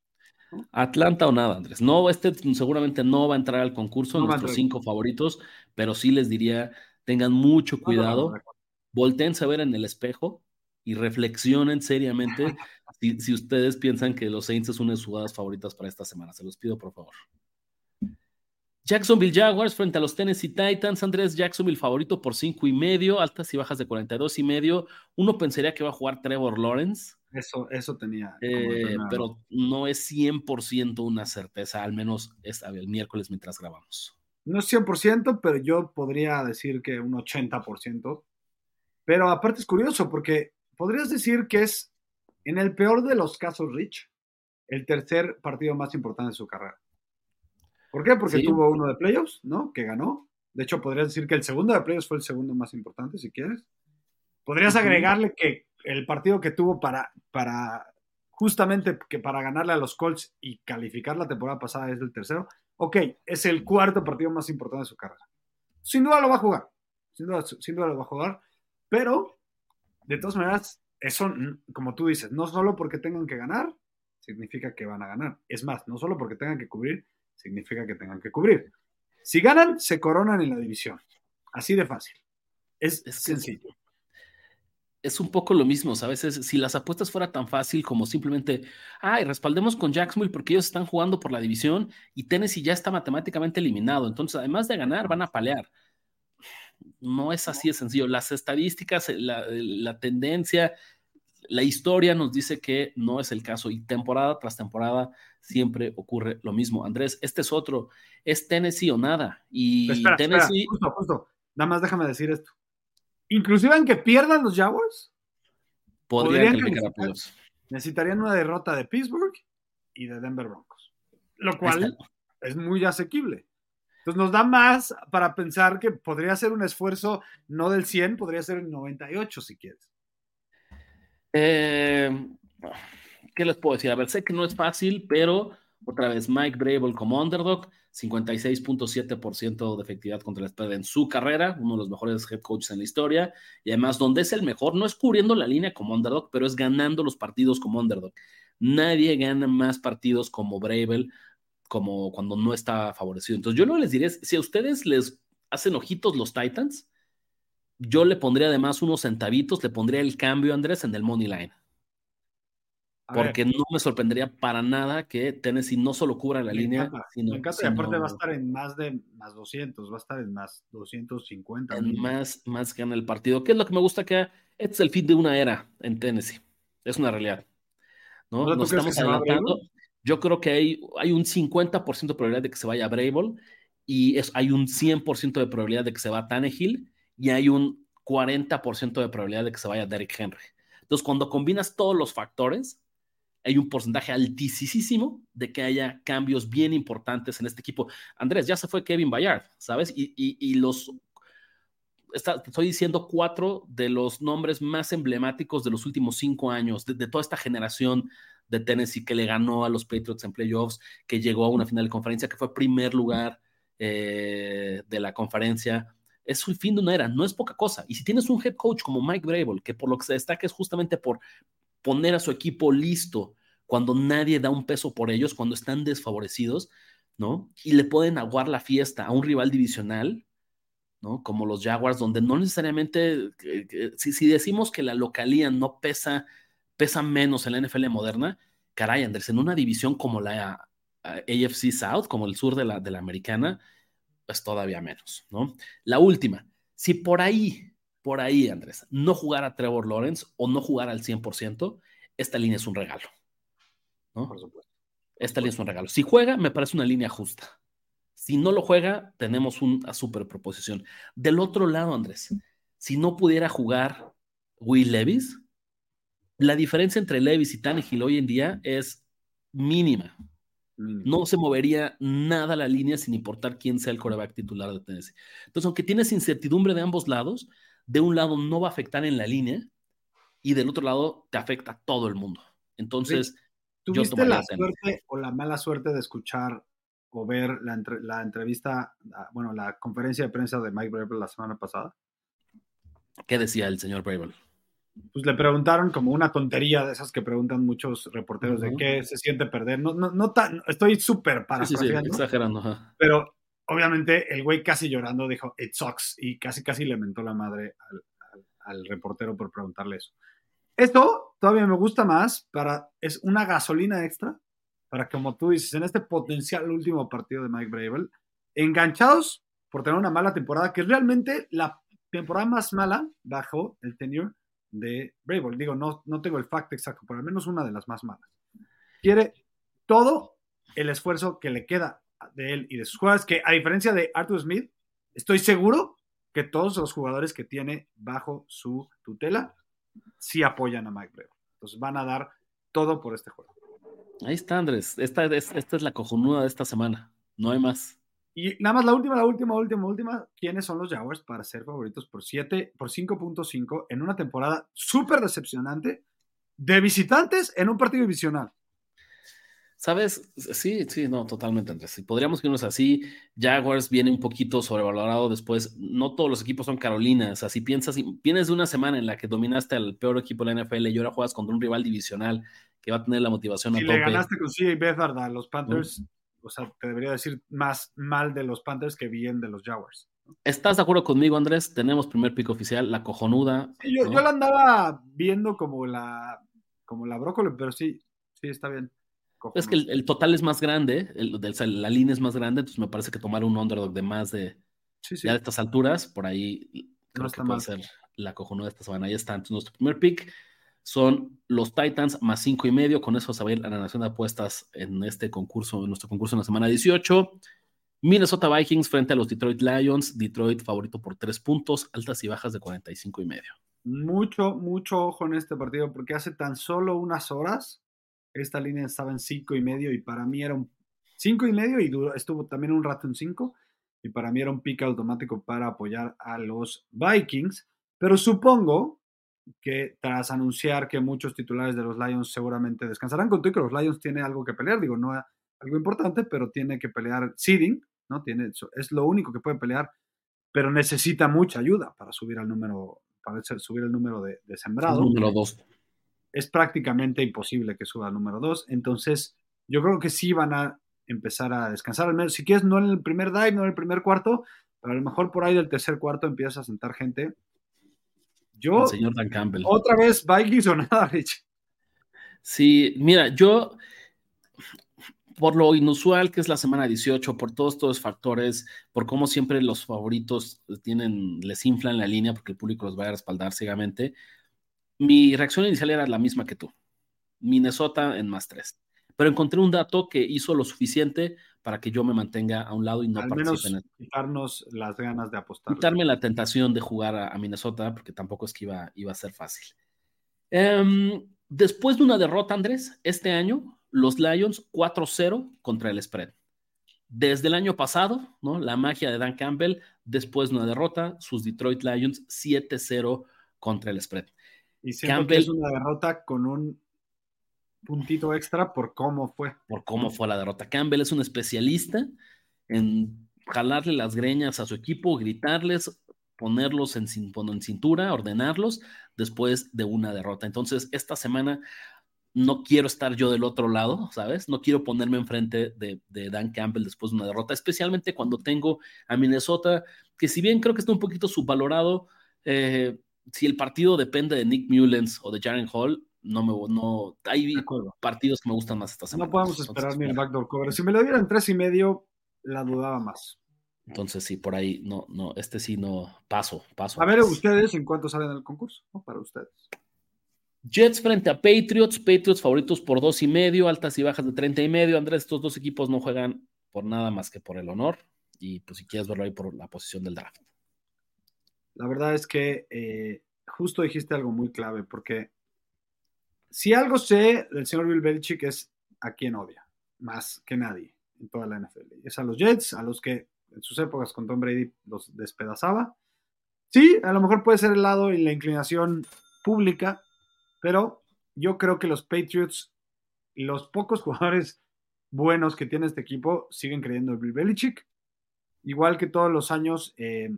Atlanta o nada, Andrés. No, este seguramente no va a entrar al concurso, no nuestros cinco favoritos, pero sí les diría, tengan mucho cuidado, volteen a ver en el espejo y reflexionen seriamente si, ustedes piensan que los Saints es una de sus jugadas favoritas para esta semana. Se los pido, por favor. Jacksonville Jaguars frente a los Tennessee Titans. Andrés Jacksonville favorito por cinco y medio, altas y bajas de 42 y medio. Uno pensaría que va a jugar Trevor Lawrence. Eso, eso tenía. Eh, pero no es 100% una certeza, al menos es el miércoles mientras grabamos. No es 100%, pero yo podría decir que un 80%. Pero aparte es curioso porque podrías decir que es, en el peor de los casos, Rich, el tercer partido más importante de su carrera. ¿Por qué? Porque tuvo uno de playoffs, ¿no? Que ganó. De hecho, podrías decir que el segundo de playoffs fue el segundo más importante, si quieres. Podrías agregarle que el partido que tuvo para, para justamente que para ganarle a los Colts y calificar la temporada pasada es el tercero. Ok, es el cuarto partido más importante de su carrera. Sin duda lo va a jugar. Sin duda, sin duda lo va a jugar. Pero, de todas maneras, eso, como tú dices, no solo porque tengan que ganar, significa que van a ganar. Es más, no solo porque tengan que cubrir, significa que tengan que cubrir. Si ganan, se coronan en la división. Así de fácil. Es, es sencillo es un poco lo mismo, ¿sabes? si las apuestas fuera tan fácil como simplemente, ay, respaldemos con Jacksonville porque ellos están jugando por la división y Tennessee ya está matemáticamente eliminado. Entonces, además de ganar, van a palear. No es así de sencillo. Las estadísticas, la, la tendencia, la historia nos dice que no es el caso y temporada tras temporada siempre ocurre lo mismo. Andrés, este es otro, es Tennessee o nada. Y Tennessee... justo, justo. Nada más déjame decir esto inclusive en que pierdan los Jaguars, podrían, necesitarían una derrota de Pittsburgh y de Denver Broncos, lo cual es muy asequible. Entonces nos da más para pensar que podría ser un esfuerzo no del 100, podría ser el 98 si quieres. Eh, ¿Qué les puedo decir? A ver, sé que no es fácil, pero otra vez Mike Brable como underdog 56.7% de efectividad contra la espalda en su carrera, uno de los mejores head coaches en la historia, y además donde es el mejor, no es cubriendo la línea como underdog, pero es ganando los partidos como underdog. Nadie gana más partidos como Bravel, como cuando no está favorecido. Entonces yo no les diré, si a ustedes les hacen ojitos los Titans, yo le pondría además unos centavitos, le pondría el cambio, Andrés, en el money line porque no me sorprendería para nada que Tennessee no solo cubra la línea, sino. Me encanta, y aparte va a estar en más de más 200, va a estar en más 250. En más, más gana el partido. ¿Qué es lo que me gusta que este es el fin de una era en Tennessee? Es una realidad. ¿no? Nos estamos adelantando. Yo creo que hay, hay un 50% de probabilidad de que se vaya a Brable y es, hay un 100% de probabilidad de que se va a Tannehill y hay un 40% de probabilidad de que se vaya Derrick Henry. Entonces, cuando combinas todos los factores, hay un porcentaje altísimo de que haya cambios bien importantes en este equipo. Andrés, ya se fue Kevin Bayard, ¿sabes? Y, los, estoy diciendo cuatro de los nombres más emblemáticos de los últimos cinco años, de, toda esta generación de Tennessee que le ganó a los Patriots en playoffs, que llegó a una final de conferencia, que fue primer lugar eh, de la conferencia. Es el fin de una era, no es poca cosa. Y si tienes un head coach como Mike Brable, que por lo que se destaca es justamente por poner a su equipo listo cuando nadie da un peso por ellos, cuando están desfavorecidos, ¿no? Y le pueden aguar la fiesta a un rival divisional, ¿no? Como los Jaguars, donde no necesariamente, si, decimos que la localía no pesa, pesa menos en la NFL moderna, caray, Andrés, en una división como la AFC South, como el sur de la, de la americana, pues todavía menos, ¿no? La última, si por ahí por ahí, Andrés, no jugar a Trevor Lawrence o no jugar al 100%, esta línea es un regalo. ¿no? Por supuesto. Esta línea es un regalo. Si juega, me parece una línea justa. Si no lo juega, tenemos una super proposición. Del otro lado, Andrés, si no pudiera jugar Will Levis, la diferencia entre Levis y Tannehill hoy en día es mínima. No se movería nada la línea sin importar quién sea el coreback titular de Tennessee. Entonces, aunque tienes incertidumbre de ambos lados, de un lado no va a afectar en la línea y del otro lado te afecta a todo el mundo. Entonces, ¿tuviste la suerte o la mala suerte de escuchar o ver la, la, entrevista, bueno, la conferencia de prensa de Mike Bravel la semana pasada? ¿Qué decía el señor Bravel? Pues le preguntaron como una tontería de esas que preguntan muchos reporteros de qué se siente perder. No, no, no tan, estoy súper para sí, sí, exagerando. Pero obviamente el güey casi llorando dijo, it sucks, y casi casi le mentó la madre al, al reportero por preguntarle eso. Esto todavía me gusta más para, es una gasolina extra para, como tú dices, en este potencial último partido de Mike Bravel, enganchados por tener una mala temporada, que es realmente la temporada más mala bajo el tenure de Bravel. Digo, no, no tengo el fact exacto, pero al menos una de las más malas. Quiere todo el esfuerzo que le queda de él y de sus jugadores, que a diferencia de Arthur Smith, estoy seguro que todos los jugadores que tiene bajo su tutela sí apoyan a Mike Breve. Entonces van a dar todo por este juego. Ahí está, Andrés. Esta es, esta es la cojonuda de esta semana. No hay más. Y nada más la última, la última, última, última. ¿Quiénes son los Jaguars para ser favoritos por 7, por 5.5 en una temporada súper decepcionante de visitantes en un partido divisional? ¿Sabes? Sí, sí, no, totalmente, Andrés. Si podríamos irnos así, Jaguars viene un poquito sobrevalorado después. No todos los equipos son Carolinas. Así piensas, vienes de una semana en la que dominaste al peor equipo de la NFL y ahora juegas contra un rival divisional que va a tener la motivación a tope. Si le ganaste con CJ Beathard a los Panthers, o sea, te debería decir más mal de los Panthers que bien de los Jaguars. ¿Estás de acuerdo conmigo, Andrés? Tenemos primer pico oficial, la cojonuda. yo, yo la andaba viendo como la, como la brócoli, pero sí, sí, está bien. Es que el, total es más grande, la línea es más grande, entonces me parece que tomar un underdog de más de, Ya de estas alturas, por ahí creo que puede ser la cojonuda de esta semana. Ahí está. Entonces, nuestro primer pick son los Titans más cinco y medio. Con eso se va a ir a la nación de apuestas en este concurso, en nuestro concurso en la semana 18. Minnesota Vikings frente a los Detroit Lions. Detroit favorito por tres puntos, altas y bajas de 45 y medio. Mucho, mucho ojo en este partido porque hace tan solo unas horas esta línea estaba en cinco y medio y para mí era un cinco y medio y estuvo también un rato en cinco y para mí era un pick automático para apoyar a los Vikings. Pero supongo que tras anunciar que muchos titulares de los Lions seguramente descansarán con que los Lions tiene algo que pelear, digo, no algo importante, pero tiene que pelear seeding, ¿no? Tiene, es lo único que puede pelear, pero necesita mucha ayuda para subir al número, para subir el número de, de sembrado. Número dos es prácticamente imposible que suba al número 2. Entonces, yo creo que sí van a empezar a descansar, al menos si quieres, no en el primer dive, no en el primer cuarto, pero a lo mejor por ahí del tercer cuarto empieza a sentar gente. Yo, señor Dan Campbell. Otra vez Vikings o nada, Rich. Sí, mira, yo, por lo inusual que es la semana 18, por todos estos factores, por cómo siempre los favoritos tienen, les inflan la línea porque el público los va a respaldar ciegamente, mi reacción inicial era la misma que tú. Minnesota en más tres. Pero encontré un dato que hizo lo suficiente para que yo me mantenga a un lado y no Al menos en quitarnos las ganas de apostar. Quitarme la tentación de jugar a, Minnesota, porque tampoco es que iba, iba a ser fácil. Em, después de una derrota, Andrés, este año, los Lions 4-0 contra el spread. Desde el año pasado, ¿no? La magia de Dan Campbell, después de una derrota, sus Detroit Lions 7-0 contra el spread. Y siento que es una derrota con un puntito extra por cómo fue. Por cómo fue la derrota. Campbell es un especialista en jalarle las greñas a su equipo, gritarles, ponerlos en, cintura, ordenarlos después de una derrota. Entonces, esta semana no quiero estar yo del otro lado, ¿sabes? No quiero ponerme enfrente de, de, Dan Campbell después de una derrota, especialmente cuando tengo a Minnesota, que si bien creo que está un poquito subvalorado, eh, si el partido depende de Nick Mullens o de Jaren Hall, no me no hay partidos que me gustan más esta semana. No podemos esperar ni el backdoor cover. Si me lo dieran tres y medio, la dudaba más. Entonces sí, por ahí no, no, este sí no paso, paso. A ver, ustedes en cuánto salen del concurso, Para ustedes. Jets frente a Patriots, Patriots favoritos por dos y medio, altas y bajas de treinta y medio. Andrés, estos dos equipos no juegan por nada más que por el honor. Y pues si quieres verlo ahí por la posición del draft. La verdad es que eh, justo dijiste algo muy clave, porque si algo sé del señor Bill Belichick es a quién odia. más que nadie en toda la NFL. Es a los Jets, a los que en sus épocas con Tom Brady los despedazaba. Sí, a lo mejor puede ser el lado y la inclinación pública, pero yo creo que los Patriots, los pocos jugadores buenos que tiene este equipo, siguen creyendo en Bill Belichick. Igual que todos los años, eh,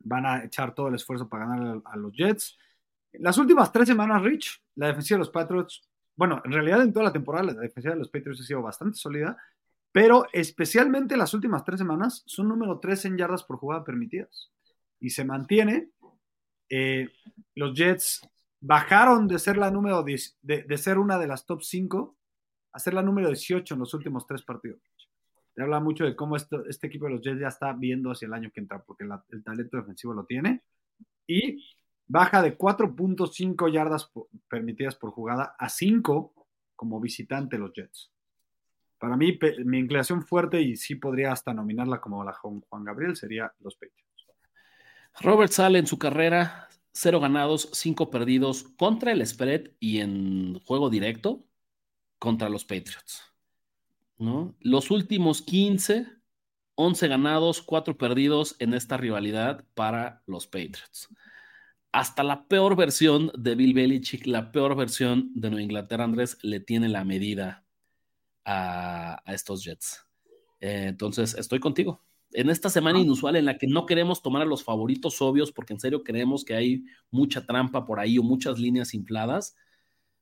van a echar todo el esfuerzo para ganar a, los Jets. Las últimas tres semanas, Rich, la defensiva de los Patriots, bueno, en realidad en toda la temporada la defensiva de los Patriots ha sido bastante sólida, pero especialmente las últimas tres semanas son número tres en yardas por jugada permitidas. Y se mantiene. Eh, los Jets bajaron de ser la número 10, de, ser una de las top 5 a ser la número 18 en los últimos tres partidos. Te habla mucho de cómo este equipo de los Jets ya está viendo hacia el año que entra, porque el talento defensivo lo tiene. Y baja de 4.5 yardas permitidas por jugada a 5 como visitante los Jets. Para mí, mi inclinación fuerte, y sí podría hasta nominarla como la Juan Gabriel, sería los Patriots. Robert sale en su carrera, cero ganados, cinco perdidos contra el spread y en juego directo contra los Patriots. ¿no? Los últimos 15, 11 ganados, 4 perdidos en esta rivalidad para los Patriots. Hasta la peor versión de Bill Belichick, la peor versión de Nueva Inglaterra, Andrés, le tiene la medida a, estos Jets. Eh, entonces, estoy contigo. En esta semana inusual en la que no queremos tomar a los favoritos obvios, porque en serio creemos que hay mucha trampa por ahí o muchas líneas infladas,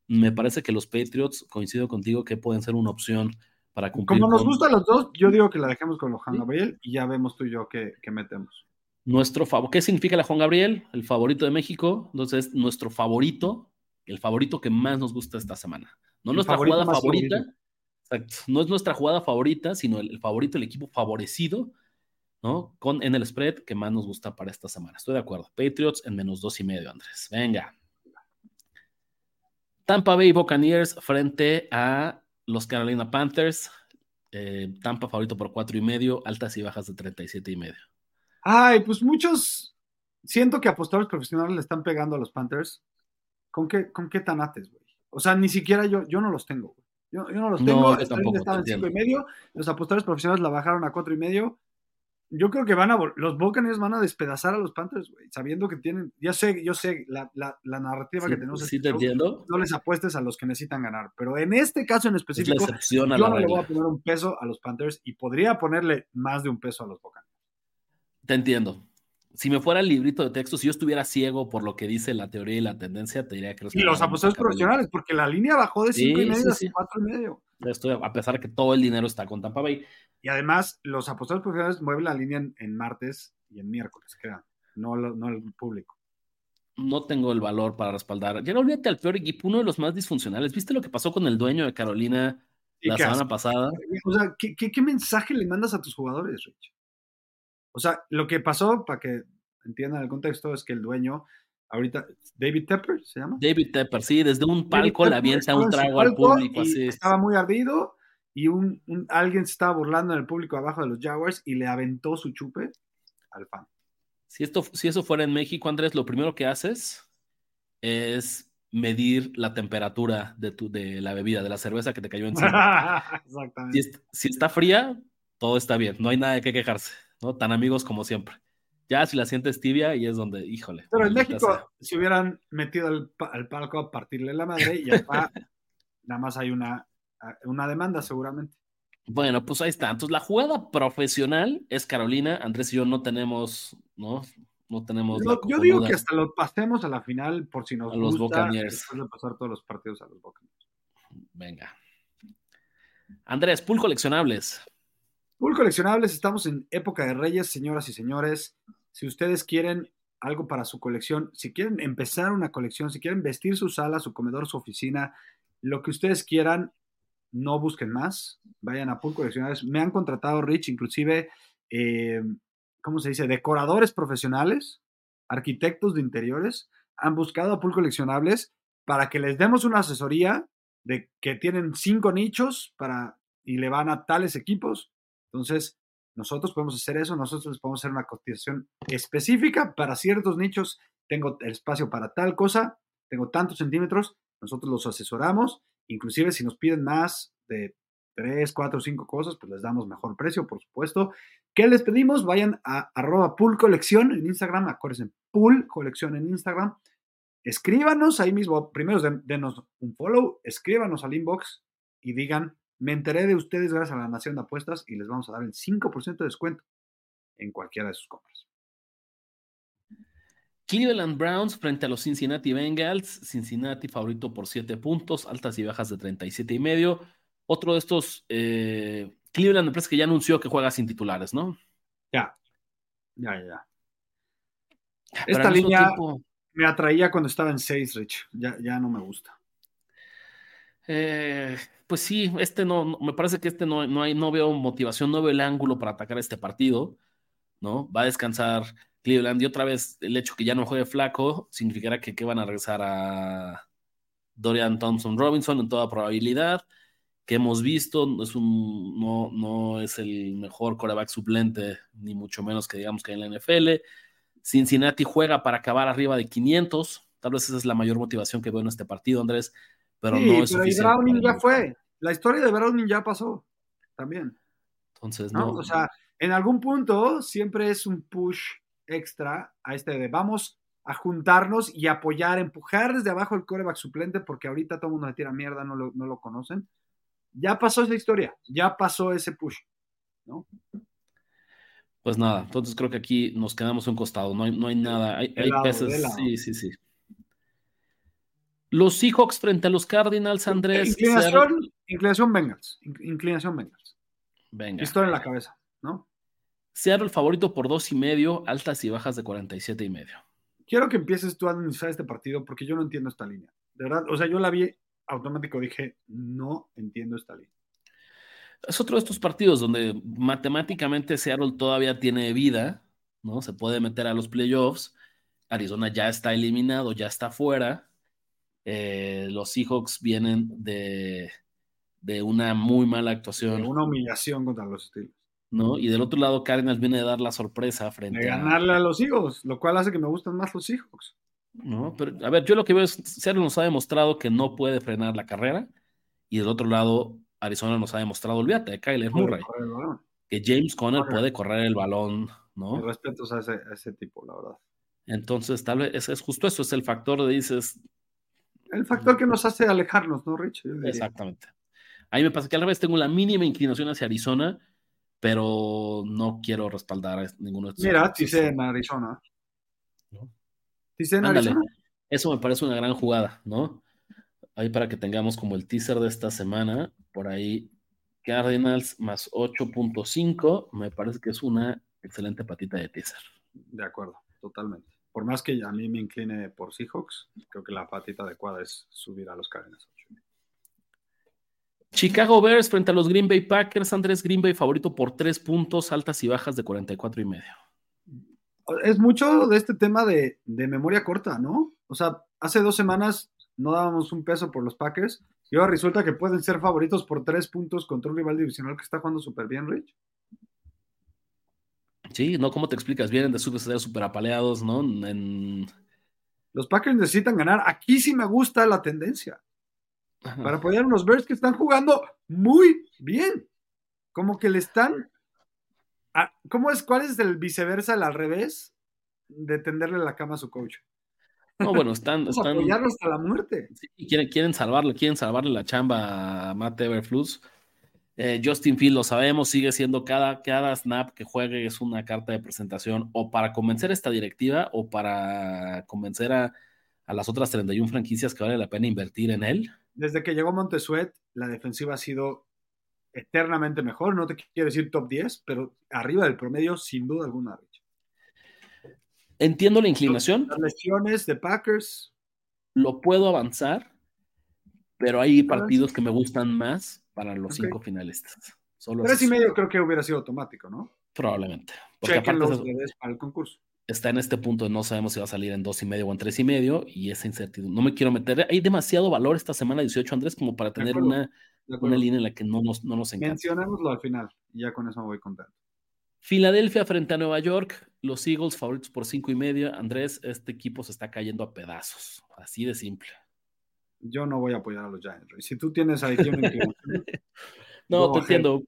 me parece que los Patriots, coincido contigo, que pueden ser una opción para cumplir. Como nos gustan los dos, yo digo que la dejemos con los Gabriel y ya vemos tú y yo qué, metemos. Nuestro favor, ¿qué significa la Juan Gabriel? El favorito de México. Entonces, nuestro favorito, el favorito que más nos gusta esta semana. No nuestra jugada favorita, no es nuestra jugada favorita, sino el, favorito, el equipo favorecido, ¿no? Con en el spread que más nos gusta para esta semana. Estoy de acuerdo. Patriots en menos dos y medio, Andrés. Venga. Tampa Bay Buccaneers frente a los Carolina Panthers. Eh, Tampa favorito por cuatro y medio, altas y bajas de 37 y medio. Ay, pues muchos siento que apostadores profesionales le están pegando a los Panthers. ¿Con qué, con qué tanates, güey? O sea, ni siquiera yo, yo no los tengo, güey. Yo, no los tengo, no, estaban en cinco y medio, los apostadores profesionales la bajaron a cuatro y medio. Yo creo que van a, los Buccaneers van a despedazar a los Panthers, güey, sabiendo que tienen, ya sé, yo sé, la, la, la narrativa que tenemos. Sí, te entiendo. No les apuestes a los que necesitan ganar, pero en este caso en específico, yo no le voy a poner un peso a los Panthers y podría ponerle más de un peso a los Buccaneers. Te entiendo, si me fuera el librito de texto, si yo estuviera ciego por lo que dice la teoría y la tendencia, te diría que los Y los apostadores profesionales, porque la línea bajó de 5 y medio a 4 y medio. A pesar de que todo el dinero está con Tampa Bay. Y además, los apostadores profesionales mueven la línea en, martes y en miércoles, crean, no, no el público. No tengo el valor para respaldar. Ya no olvídate al peor equipo, uno de los más disfuncionales. ¿Viste lo que pasó con el dueño de Carolina la semana pasada? O sea, ¿qué, ¿qué, mensaje le mandas a tus jugadores, Rich? O sea, lo que pasó, para que entiendan el contexto, es que el dueño, ahorita, David Tepper, ¿se llama? David Tepper, sí, desde un palco le avienta un trago al público. Así. Estaba muy ardido y un, alguien se estaba burlando en el público abajo de los Jaguars y le aventó su chupe al fan. Si, esto, si eso fuera en México, Andrés, lo primero que haces es medir la temperatura de, tu, de la bebida, de la cerveza que te cayó encima. Exactamente. Si, si, está fría, todo está bien, no hay nada de qué quejarse. ¿No? Tan amigos como siempre. Ya si la sientes tibia y es donde, híjole. Pero en México, si hubieran metido al, palco a partirle la madre y acá nada más hay una, una demanda seguramente. Bueno, pues ahí está. Entonces la jugada profesional es Carolina. Andrés y yo no tenemos, ¿no? No tenemos. yo digo que hasta lo pasemos a la final por si nos a los Buccaneers. Después de pasar todos los partidos a los Buccaneers. Venga. Andrés, pool coleccionables. Pool coleccionables, estamos en época de reyes, señoras y señores. Si ustedes quieren algo para su colección, si quieren empezar una colección, si quieren vestir su sala, su comedor, su oficina, lo que ustedes quieran, no busquen más, vayan a Pool Coleccionables. Me han contratado, Rich, inclusive, eh, ¿cómo se dice? Decoradores profesionales, arquitectos de interiores, han buscado a Pool Coleccionables para que les demos una asesoría de que tienen cinco nichos para, y le van a tales equipos entonces, nosotros podemos hacer eso, nosotros podemos hacer una cotización específica para ciertos nichos. Tengo el espacio para tal cosa, tengo tantos centímetros, nosotros los asesoramos, inclusive si nos piden más de tres, cuatro, cinco cosas, pues les damos mejor precio, por supuesto. ¿Qué les pedimos? Vayan a arroba pool en Instagram, acuérdense, pool colección en Instagram. Escríbanos ahí mismo, primero denos un follow, escríbanos al inbox y digan, me enteré de ustedes gracias a la Nación de Apuestas y les vamos a dar el 5% de descuento en cualquiera de sus compras. Cleveland Browns frente a los Cincinnati Bengals. Cincinnati favorito por 7 puntos, altas y bajas de 37 y medio. Otro de estos, eh, Cleveland me parece que ya anunció que juega sin titulares, ¿no? Ya, ya, ya. Esta línea me atraía cuando estaba en 6, Rich. Ya, ya no me gusta. Eh, pues sí, este no, me parece que este no, no, hay, no veo motivación, no veo el ángulo para atacar este partido, ¿no? Va a descansar Cleveland y otra vez el hecho que ya no juegue flaco significará que, que van a regresar a Dorian Thompson Robinson en toda probabilidad que hemos visto, es un, no, no es el mejor coreback suplente, ni mucho menos que digamos que en la NFL. Cincinnati juega para acabar arriba de 500, tal vez esa es la mayor motivación que veo en este partido, Andrés, pero no es pero Browning ya fue, la historia de Browning ya pasó, también. Entonces, no. O sea, en algún punto siempre es un push extra a este de vamos a juntarnos y apoyar, empujar desde abajo el coreback suplente, porque ahorita todo el mundo le tira mierda, no lo, no lo conocen ya pasó esa historia, ya pasó ese push, ¿no? Pues nada, entonces creo que aquí nos quedamos un costado, no hay, no hay nada, hay, peces, sí, sí, sí. Los Seahawks frente a los Cardinals, Andrés. Inclinación, inclinación Bengals, inclinación Bengals. Venga. Historia en la cabeza, ¿no? Seattle favorito por dos y medio, altas y bajas de 47 y medio. Quiero que empieces tú a administrar este partido porque yo no entiendo esta línea. De verdad, o sea, yo la vi automático dije, no entiendo esta línea. Es otro de estos partidos donde matemáticamente Seattle todavía tiene vida, ¿no? Se puede meter a los playoffs. Arizona ya está eliminado, ya está fuera. Eh, los Seahawks vienen de, de, una muy mala actuación. una humillación contra los Steelers. ¿no? Y del otro lado, Cardinals viene de dar la sorpresa frente de ganarle a... los Seahawks, lo cual hace que me gustan más los Seahawks. ¿no? Pero, a ver, yo lo que veo es, Seattle nos ha demostrado que no puede frenar la carrera, y del otro lado, Arizona nos ha demostrado, olvídate, de Kyler Murray, que James Conner puede correr el balón, ¿no? respetos a ese, tipo, la verdad. Entonces, tal vez es, justo eso, es el factor de dices. El factor que nos hace alejarnos, ¿no, Rich? Exactamente. A mí me pasa que al revés tengo la mínima inclinación hacia Arizona, pero no quiero respaldar a ninguno de estos. Mira, dice en Arizona. ¿No? Eso me parece una gran jugada, ¿no? Ahí para que tengamos como el teaser de esta semana, por ahí Cardinals más 8.5, me parece que es una excelente patita de teaser. De acuerdo, totalmente. Por más que a mí me incline por Seahawks, creo que la patita adecuada es subir a los Cardinals. Chicago Bears frente a los Green Bay Packers, Andrés Green Bay favorito por 3 puntos, altas y bajas de 44 y medio es mucho de este tema de, memoria corta, ¿no? O sea, hace dos semanas no dábamos un peso por los Packers y ahora resulta que pueden ser favoritos por tres puntos contra un rival divisional que está jugando súper bien, Rich. Sí, ¿no? ¿Cómo te explicas? Vienen de ser súper apaleados, ¿no? Los Packers necesitan ganar. Aquí sí me gusta la tendencia. Para apoyar a unos Bears que están jugando muy bien. Como que le están Ah, ¿Cómo es? ¿Cuál es el viceversa, el al revés? De tenderle la cama a su coach. No, bueno, están. están apoyarlo hasta la muerte. Sí, quieren, quieren salvarle, quieren salvarle la chamba a Matt Everflux. Eh, Justin Field, lo sabemos, sigue siendo cada, cada snap que juegue es una carta de presentación o para convencer a esta directiva o para convencer a, a las otras 31 franquicias que vale la pena invertir en él. Desde que llegó Montesuet, la defensiva ha sido eternamente mejor, no te quiero decir top 10, pero arriba del promedio sin duda alguna. Entiendo la inclinación. Las lesiones de Packers. Lo puedo avanzar, pero hay partidos que me gustan más para los cinco finalistas. Solo tres y medio creo que hubiera sido automático, ¿no? Probablemente. Porque aparte los para el concurso. Está en este punto de no sabemos si va a salir en dos y medio o en tres y medio y esa incertidumbre. No me quiero meter. Hay demasiado valor esta semana 18, Andrés, como para tener una una línea en la que no nos, no nos encanta. Mencionémoslo al final, y ya con eso me voy contando. Filadelfia frente a Nueva York, los Eagles favoritos por cinco y medio. Andrés, este equipo se está cayendo a pedazos, así de simple. Yo no voy a apoyar a los Giants. Si tú tienes ahí quien No, te entiendo.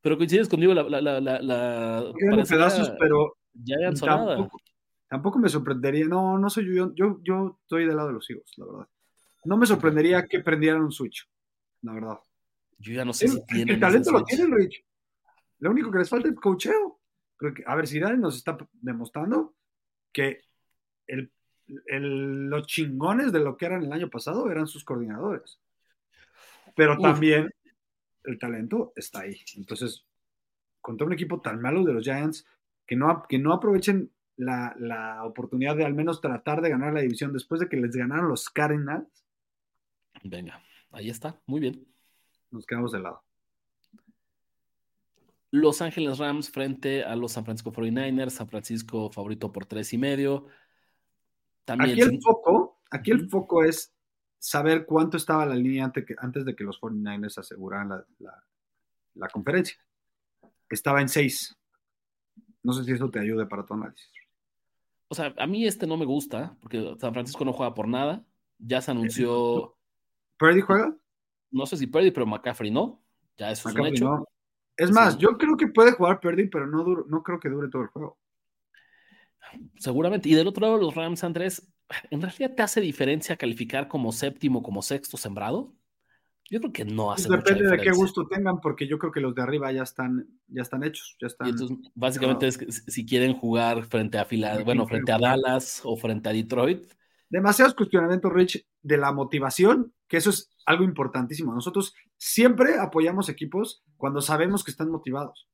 Pero coincides conmigo, la. la, la, la, la pedazos, pero. Tampoco, tampoco me sorprendería. No, no soy yo. Yo, yo estoy del lado de los hijos, la verdad. No me sorprendería que prendieran un Switch, la verdad. Yo ya no sé si tienen. El talento lo tienen, Rich. Lo único que les falta es cocheo. a ver, si Dani nos está demostrando que el, los chingones de lo que eran el año pasado eran sus coordinadores. Pero también el talento está ahí. Entonces, contra un equipo tan malo de los Giants, que no, que no aprovechen la, la, oportunidad de al menos tratar de ganar la división después de que les ganaron los Cardinals. Venga, ahí está, muy bien. Nos quedamos de lado. Los Ángeles Rams frente a los San Francisco 49ers, San Francisco favorito por tres y medio. También, aquí el foco, aquí el foco es saber cuánto estaba la línea antes, que, antes de que los 49ers aseguraran la, la, conferencia. Estaba en 6. No sé si eso te ayude para tu análisis. O sea, a mí este no me gusta, porque San Francisco no juega por nada. Ya se anunció. ¿Purdy juega? No sé si Purdy, pero McCaffrey no. Ya eso es un hecho. Es más, yo creo que puede jugar Purdy, pero no, no creo que dure todo el juego. Seguramente. Y del otro lado, los Rams, Andrés, ¿en realidad te hace diferencia calificar como séptimo, como sexto sembrado? Yo creo que no hace pues Depende de qué gusto tengan, porque yo creo que los de arriba ya están, ya están hechos. Ya están, entonces, básicamente, es que si quieren jugar frente a Fila, bueno, frente a Dallas o frente a Detroit. Demasiados cuestionamientos, Rich, de la motivación, que eso es algo importantísimo. Nosotros siempre apoyamos equipos cuando sabemos que están motivados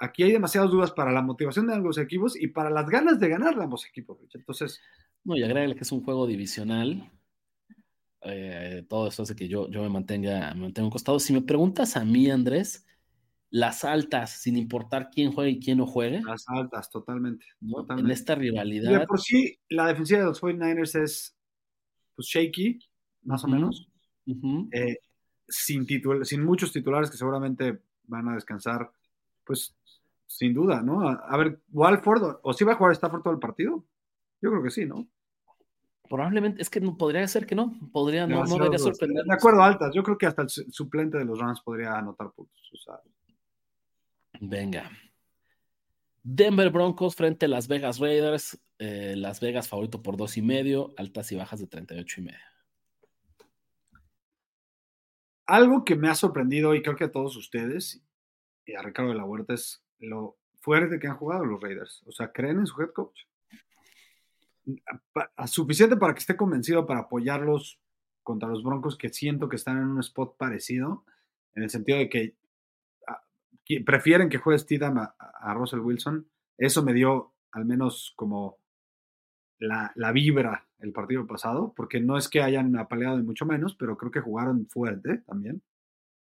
aquí hay demasiadas dudas para la motivación de ambos equipos y para las ganas de ganar de ambos equipos, Entonces. No, y agrégale que es un juego divisional. Eh, todo eso hace que yo, yo me mantenga, me mantenga un costado. Si me preguntas a mí, Andrés, las altas, sin importar quién juegue y quién no juegue. Las altas, totalmente. En esta rivalidad. de por sí, la defensiva de los 49ers es pues, shaky, más o menos. Eh, sin, sin muchos titulares que seguramente van a descansar, pues sin duda, ¿no? A, ver, Walford, ¿o si va a jugar Stafford todo el partido? Yo creo que sí, ¿no? Probablemente, es que no, podría ser que no, podría, no, no debería sorprender. De acuerdo, altas, yo creo que hasta el suplente de los Rams podría anotar puntos. Venga. Denver Broncos frente a Las Vegas Raiders, eh, Las Vegas favorito por dos y medio, altas y bajas de 38 y medio. Algo que me ha sorprendido y creo que a todos ustedes y a Ricardo de la Huerta es lo fuerte que han jugado los Raiders. O sea, creen en su head coach. Suficiente para que esté convencido para apoyarlos contra los Broncos, que siento que están en un spot parecido, en el sentido de que, ah, prefieren que juegue Steedham a, Russell Wilson. Eso me dio al menos como la, la, vibra el partido pasado, porque no es que hayan apaleado ni mucho menos, pero creo que jugaron fuerte también.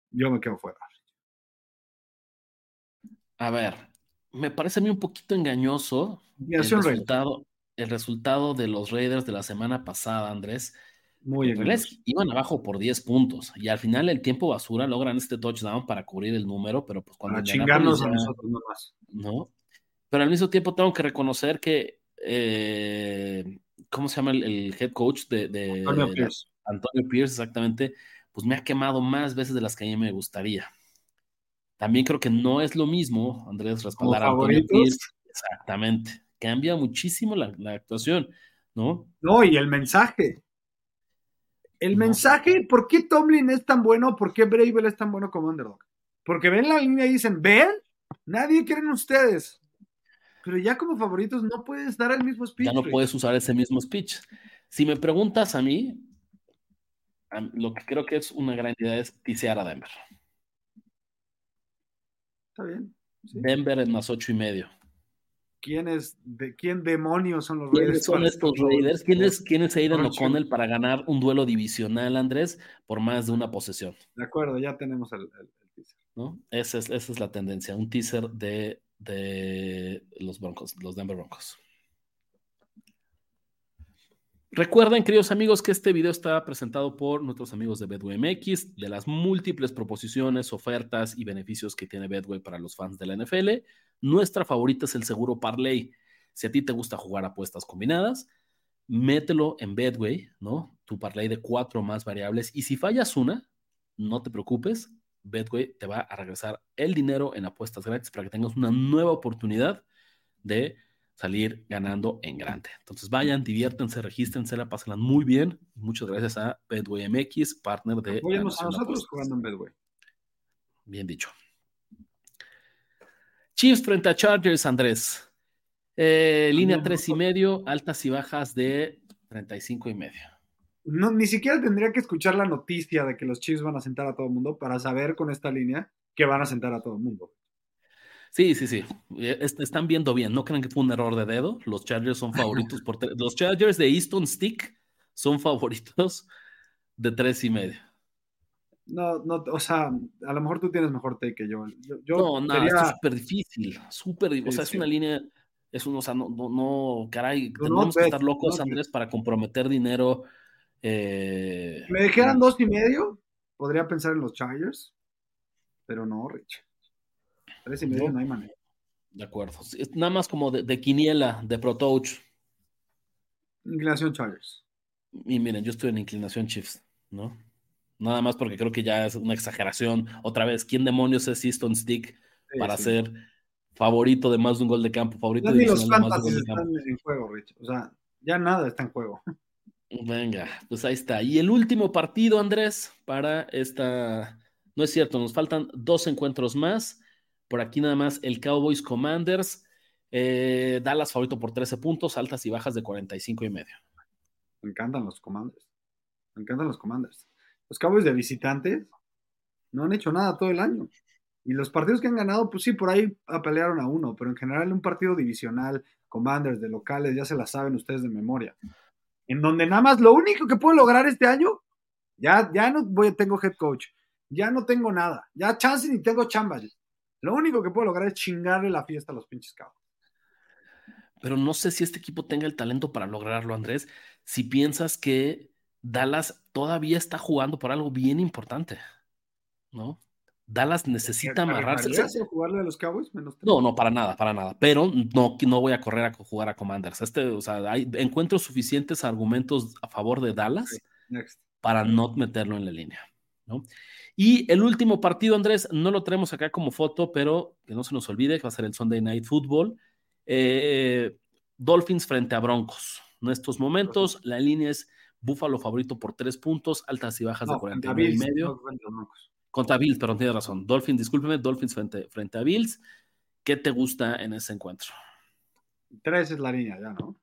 Yo me quedo fuera. A ver, me parece a mí un poquito engañoso el resultado, el resultado de los Raiders de la semana pasada, Andrés. Muy engañoso. Iban abajo por 10 puntos y al final el tiempo basura logran este touchdown para cubrir el número, pero pues cuando... Para chingarnos a nosotros nomás. ¿No? Pero al mismo tiempo tengo que reconocer que... Eh, ¿Cómo se llama el, head coach de, Antonio Pierce? Antonio Pierce, exactamente. Pues me ha quemado más veces de las que a mí me gustaría. También creo que no es lo mismo, Andrés, respaldar a Antonio Exactamente. Cambia muchísimo la, actuación, ¿no? No, y el mensaje. El mensaje, ¿por qué Tomlin es tan bueno? ¿Por qué Bravel es tan bueno como underdog? Porque ven la línea y dicen, ven, nadie quiere ustedes. Pero ya como favoritos no puedes dar el mismo speech. Ya no puedes usar ese mismo speech. Si me preguntas a mí, lo que creo que es una gran idea es tisear a Denver. Está bien. Denver en más ocho y medio. ¿Quién, es, de, ¿Quién demonios son los Raiders? ¿Quiénes son estos Raiders? ¿Quién es, quién es Aidan O'Connell para ganar un duelo divisional, Andrés, por más de una posesión? De acuerdo, ya tenemos el, teaser. ¿No? Esa, es, esa es la tendencia, un teaser de, de los Broncos, los Denver Broncos. Recuerden, queridos amigos, que este video está presentado por nuestros amigos de Bedway MX, de las múltiples proposiciones, ofertas y beneficios que tiene Bedway para los fans de la NFL. Nuestra favorita es el seguro Parlay. Si a ti te gusta jugar apuestas combinadas, mételo en Bedway, ¿no? Tu Parlay de cuatro más variables. Y si fallas una, no te preocupes, Betway te va a regresar el dinero en apuestas gratis para que tengas una nueva oportunidad de salir ganando en grande. Entonces vayan, diviértense, regístrense, la pásenla muy bien. Muchas gracias a Bedway MX, partner de. A nosotros jugando en Bedway. Bien dicho. Chiefs frente a Chargers, Andrés. Eh, línea tres y medio, altas y bajas de 35 y medio. No, ni siquiera tendría que escuchar la noticia de que los Chiefs van a sentar a todo el mundo para saber con esta línea que van a sentar a todo el mundo. Sí, sí, sí. Eh, están viendo bien. No creen que fue un error de dedo. Los Chargers son favoritos por Los Chargers de Easton Stick son favoritos de tres y medio. No, no, o sea, a lo mejor tú tienes mejor take que yo. yo, no, no, es súper difícil. Súper O sea, es una línea. Es un, o sea, no, no, caray, tenemos que estar locos, Andrés, para comprometer dinero. Eh, me dijeran dos y medio, podría pensar en los Chargers, pero no, Rich. Tres y medio no, hay manera. De acuerdo. Nada más como de, quiniela, de Pro Touch. Inclinación Chargers. Y miren, yo estoy en inclinación Chiefs, ¿no? Nada más porque creo que ya es una exageración. Otra vez, ¿quién demonios es Easton Stick para ser favorito de más de un gol de campo? Favorito de los fantasy están en juego, Rich. O sea, ya nada está en juego. Venga, pues ahí está. Y el último partido, Andrés, para esta. No es cierto, nos faltan dos encuentros más. Por aquí nada más el Cowboys Commanders. Eh, Dallas favorito por 13 puntos, altas y bajas de 45 y medio. Me encantan los Commanders. Me encantan los Commanders. Los Cowboys de visitantes no han hecho nada todo el año. Y los partidos que han ganado, pues sí, por ahí apelearon a uno, pero en general un partido divisional, Commanders de locales, ya se la saben ustedes de memoria. En donde nada más lo único que puedo lograr este año, ya, ya no voy, tengo head coach, ya no tengo nada, ya chance ni tengo chambas. Lo único que puedo lograr es chingarle la fiesta a los pinches cabos. Pero no sé si este equipo tenga el talento para lograrlo, Andrés. Si piensas que Dallas todavía está jugando por algo bien importante, ¿no? Dallas necesita amarrarse. jugarle a los Cowboys? no, no, para nada, para nada. Pero no, no voy a correr a jugar a Commanders. Este, o sea, hay, encuentro suficientes argumentos a favor de Dallas para no meterlo en la línea, ¿no? Y el último partido, Andrés, no lo tenemos acá como foto, pero que no se nos olvide que va a ser el Sunday Night Football. Eh, Dolphins frente a Broncos. En estos momentos, la línea es Buffalo favorito por tres puntos, altas y bajas de 49 y medio. contra Bills, pero tiene razón. Dolphins, discúlpeme, Dolphins frente, frente a Bills. ¿Qué te gusta en ese encuentro? Tres es la línea ya, ¿no?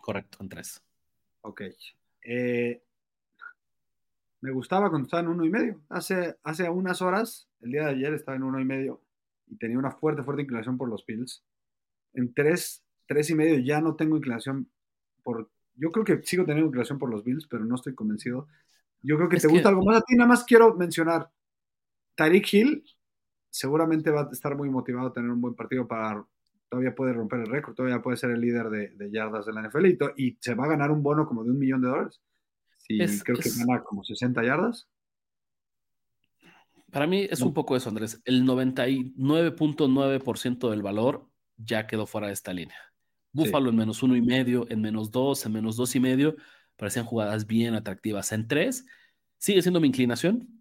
Correcto, en tres. Ok. Eh, me gustaba cuando estaba en uno y medio. Hace, hace unas horas, el día de ayer estaba en uno y medio y tenía una fuerte, fuerte inclinación por los Bills. En tres, tres y medio ya no tengo inclinación por. Yo creo que sigo teniendo inclinación por los Bills, pero no estoy convencido. Yo creo que te gusta algo más a ti. Nada más quiero mencionar. Tariq Hill seguramente va a estar muy motivado a tener un buen partido para. Todavía puede romper el récord, todavía puede ser el líder de, yardas de la NFL y se va a ganar un bono como de un millón de dólares. Sí, creo que gana como 60 yardas. Para mí es un poco eso, Andrés. El 99.9% del valor ya quedó fuera de esta línea. Búfalo en menos uno y medio, en menos dos, en menos dos y medio, parecían jugadas bien atractivas. En tres, sigue siendo mi inclinación,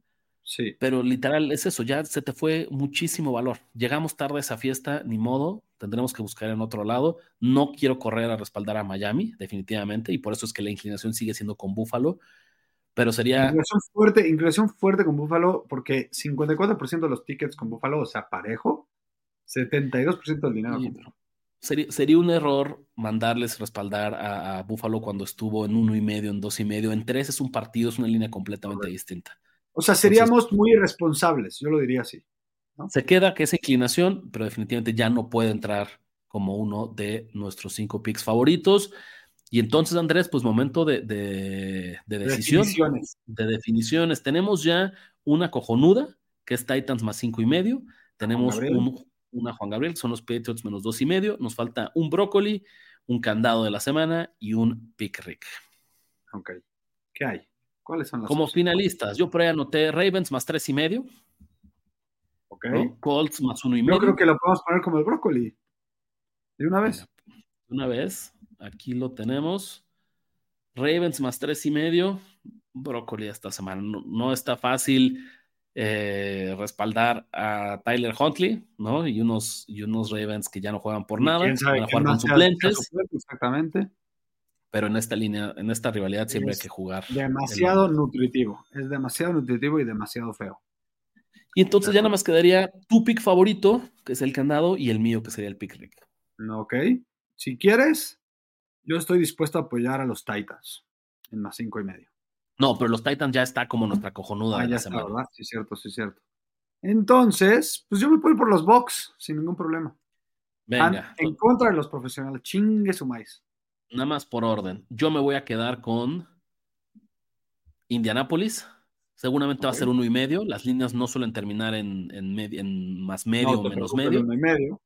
Sí. Pero literal es eso, ya se te fue muchísimo valor. Llegamos tarde a esa fiesta, ni modo, tendremos que buscar en otro lado. No quiero correr a respaldar a Miami, definitivamente, y por eso es que la inclinación sigue siendo con Buffalo. Pero sería. Inclinación fuerte, inclinación fuerte con Buffalo, porque 54% de los tickets con Buffalo, o sea, parejo, 72% del dinero. sería, sería, un error mandarles respaldar a, a Buffalo cuando estuvo en uno y medio, en dos y medio. En tres es un partido, es una línea completamente distinta. O sea, seríamos muy irresponsables, yo lo diría así. Se queda que esa inclinación, pero definitivamente ya no puede entrar como uno de nuestros cinco picks favoritos. Y entonces, Andrés, pues momento de, de, de decisión. Definiciones. De definiciones. Tenemos ya una cojonuda, que es Titans más cinco y medio. Tenemos una Juan Gabriel, que son los Patriots menos dos y medio. Nos falta un brócoli, un candado de la semana y un pick Rick. Ok. ¿Qué hay? ¿Cuáles son las Como finalistas, yo por ahí anoté Ravens más tres y medio. Ok. Colts más uno y medio. Yo creo que lo podemos poner como el brócoli. De una vez. De una vez. Aquí lo tenemos. Ravens más tres y medio. Brócoli esta semana. No, está fácil eh, respaldar a Tyler Huntley, ¿no? Y unos, y unos Ravens que ya no juegan por nada, van a jugar con suplentes. Exactamente. Pero en esta línea, en esta rivalidad siempre hay que jugar. Demasiado nutritivo. Es demasiado nutritivo y demasiado feo. Y entonces ya nada más quedaría tu pick favorito, que es el candado, y el mío, que sería el pick Rick. Ok. Si quieres, yo estoy dispuesto a apoyar a los Titans en más cinco y medio. No, pero los Titans ya está como nuestra cojonuda ah, ya está, ¿verdad? Sí, cierto, sí, cierto. Entonces, pues yo me puedo ir por los Bucks sin ningún problema. Venga. en contra de los profesionales. Chingue su maíz. Nada más por orden. Yo me voy a quedar con Indianapolis. Seguramente va a ser uno y medio. Las líneas no suelen terminar en, en, más medio o menos medio.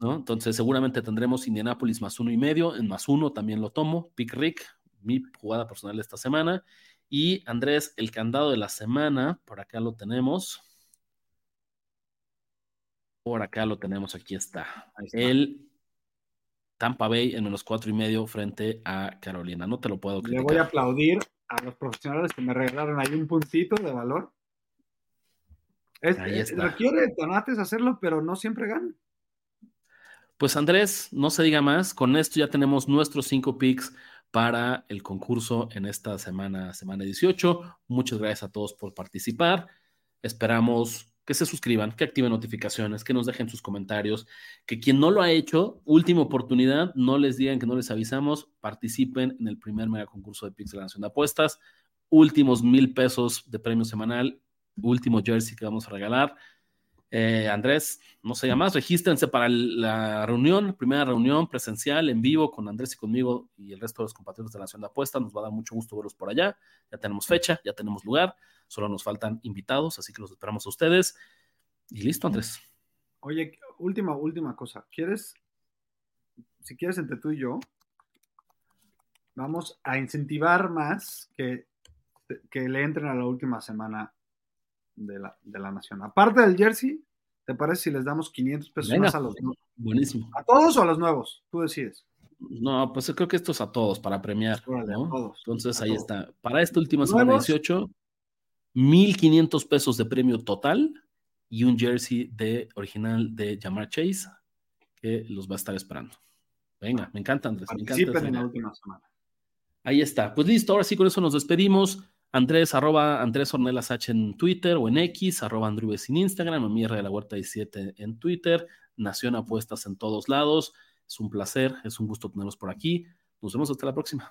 Entonces, seguramente tendremos Indianapolis más uno y medio. En más uno también lo tomo. Pick Rick, mi jugada personal de esta semana. Y Andrés, el candado de la semana, por acá lo tenemos. Por acá lo tenemos, aquí está. El Tampa Bay en menos cuatro y medio frente a Carolina. No te lo puedo criticar. Le voy a aplaudir a los profesionales que me regalaron ahí un puntito de valor. Es, ahí está. requiere hacerlo, pero no siempre ganan. Pues Andrés, no se diga más. Con esto ya tenemos nuestros cinco picks para el concurso en esta semana, semana 18. Muchas gracias a todos por participar. Esperamos que se suscriban, que activen notificaciones, que nos dejen sus comentarios, que quien no lo ha hecho, última oportunidad, no les digan que no les avisamos, participen en el primer mega concurso de Pixel Nación de Apuestas, últimos mil pesos de premio semanal, último jersey que vamos a regalar. Eh, Andrés, no se llama más, regístrense para la reunión, primera reunión presencial en vivo con Andrés y conmigo y el resto de los compatriotas de la Nación de Apuestas. Nos va a dar mucho gusto verlos por allá. Ya tenemos fecha, ya tenemos lugar, solo nos faltan invitados, así que los esperamos a ustedes. Y listo, Andrés. Oye, última, última cosa. ¿Quieres, si quieres entre tú y yo, vamos a incentivar más que, que le entren a la última semana de la, de la nación. Aparte del jersey, ¿te parece si les damos 500 pesos más a los nuevos? Buenísimo. ¿A todos o a los nuevos? Tú decides. No, pues creo que esto es a todos para premiar. Entonces ahí está. Para esta última semana 18, 1500 pesos de premio total y un jersey de original de Jamar Chase que los va a estar esperando. Venga, me encanta, Andrés. Me encanta en la última semana. Ahí está. Pues listo, ahora sí con eso nos despedimos. Andrés, arroba Andrés Ornelas H en Twitter o en X, arroba Andrubes en Instagram, a mí de la Huerta 17 en Twitter, Nación Apuestas en todos lados. Es un placer, es un gusto tenerlos por aquí. Nos vemos hasta la próxima.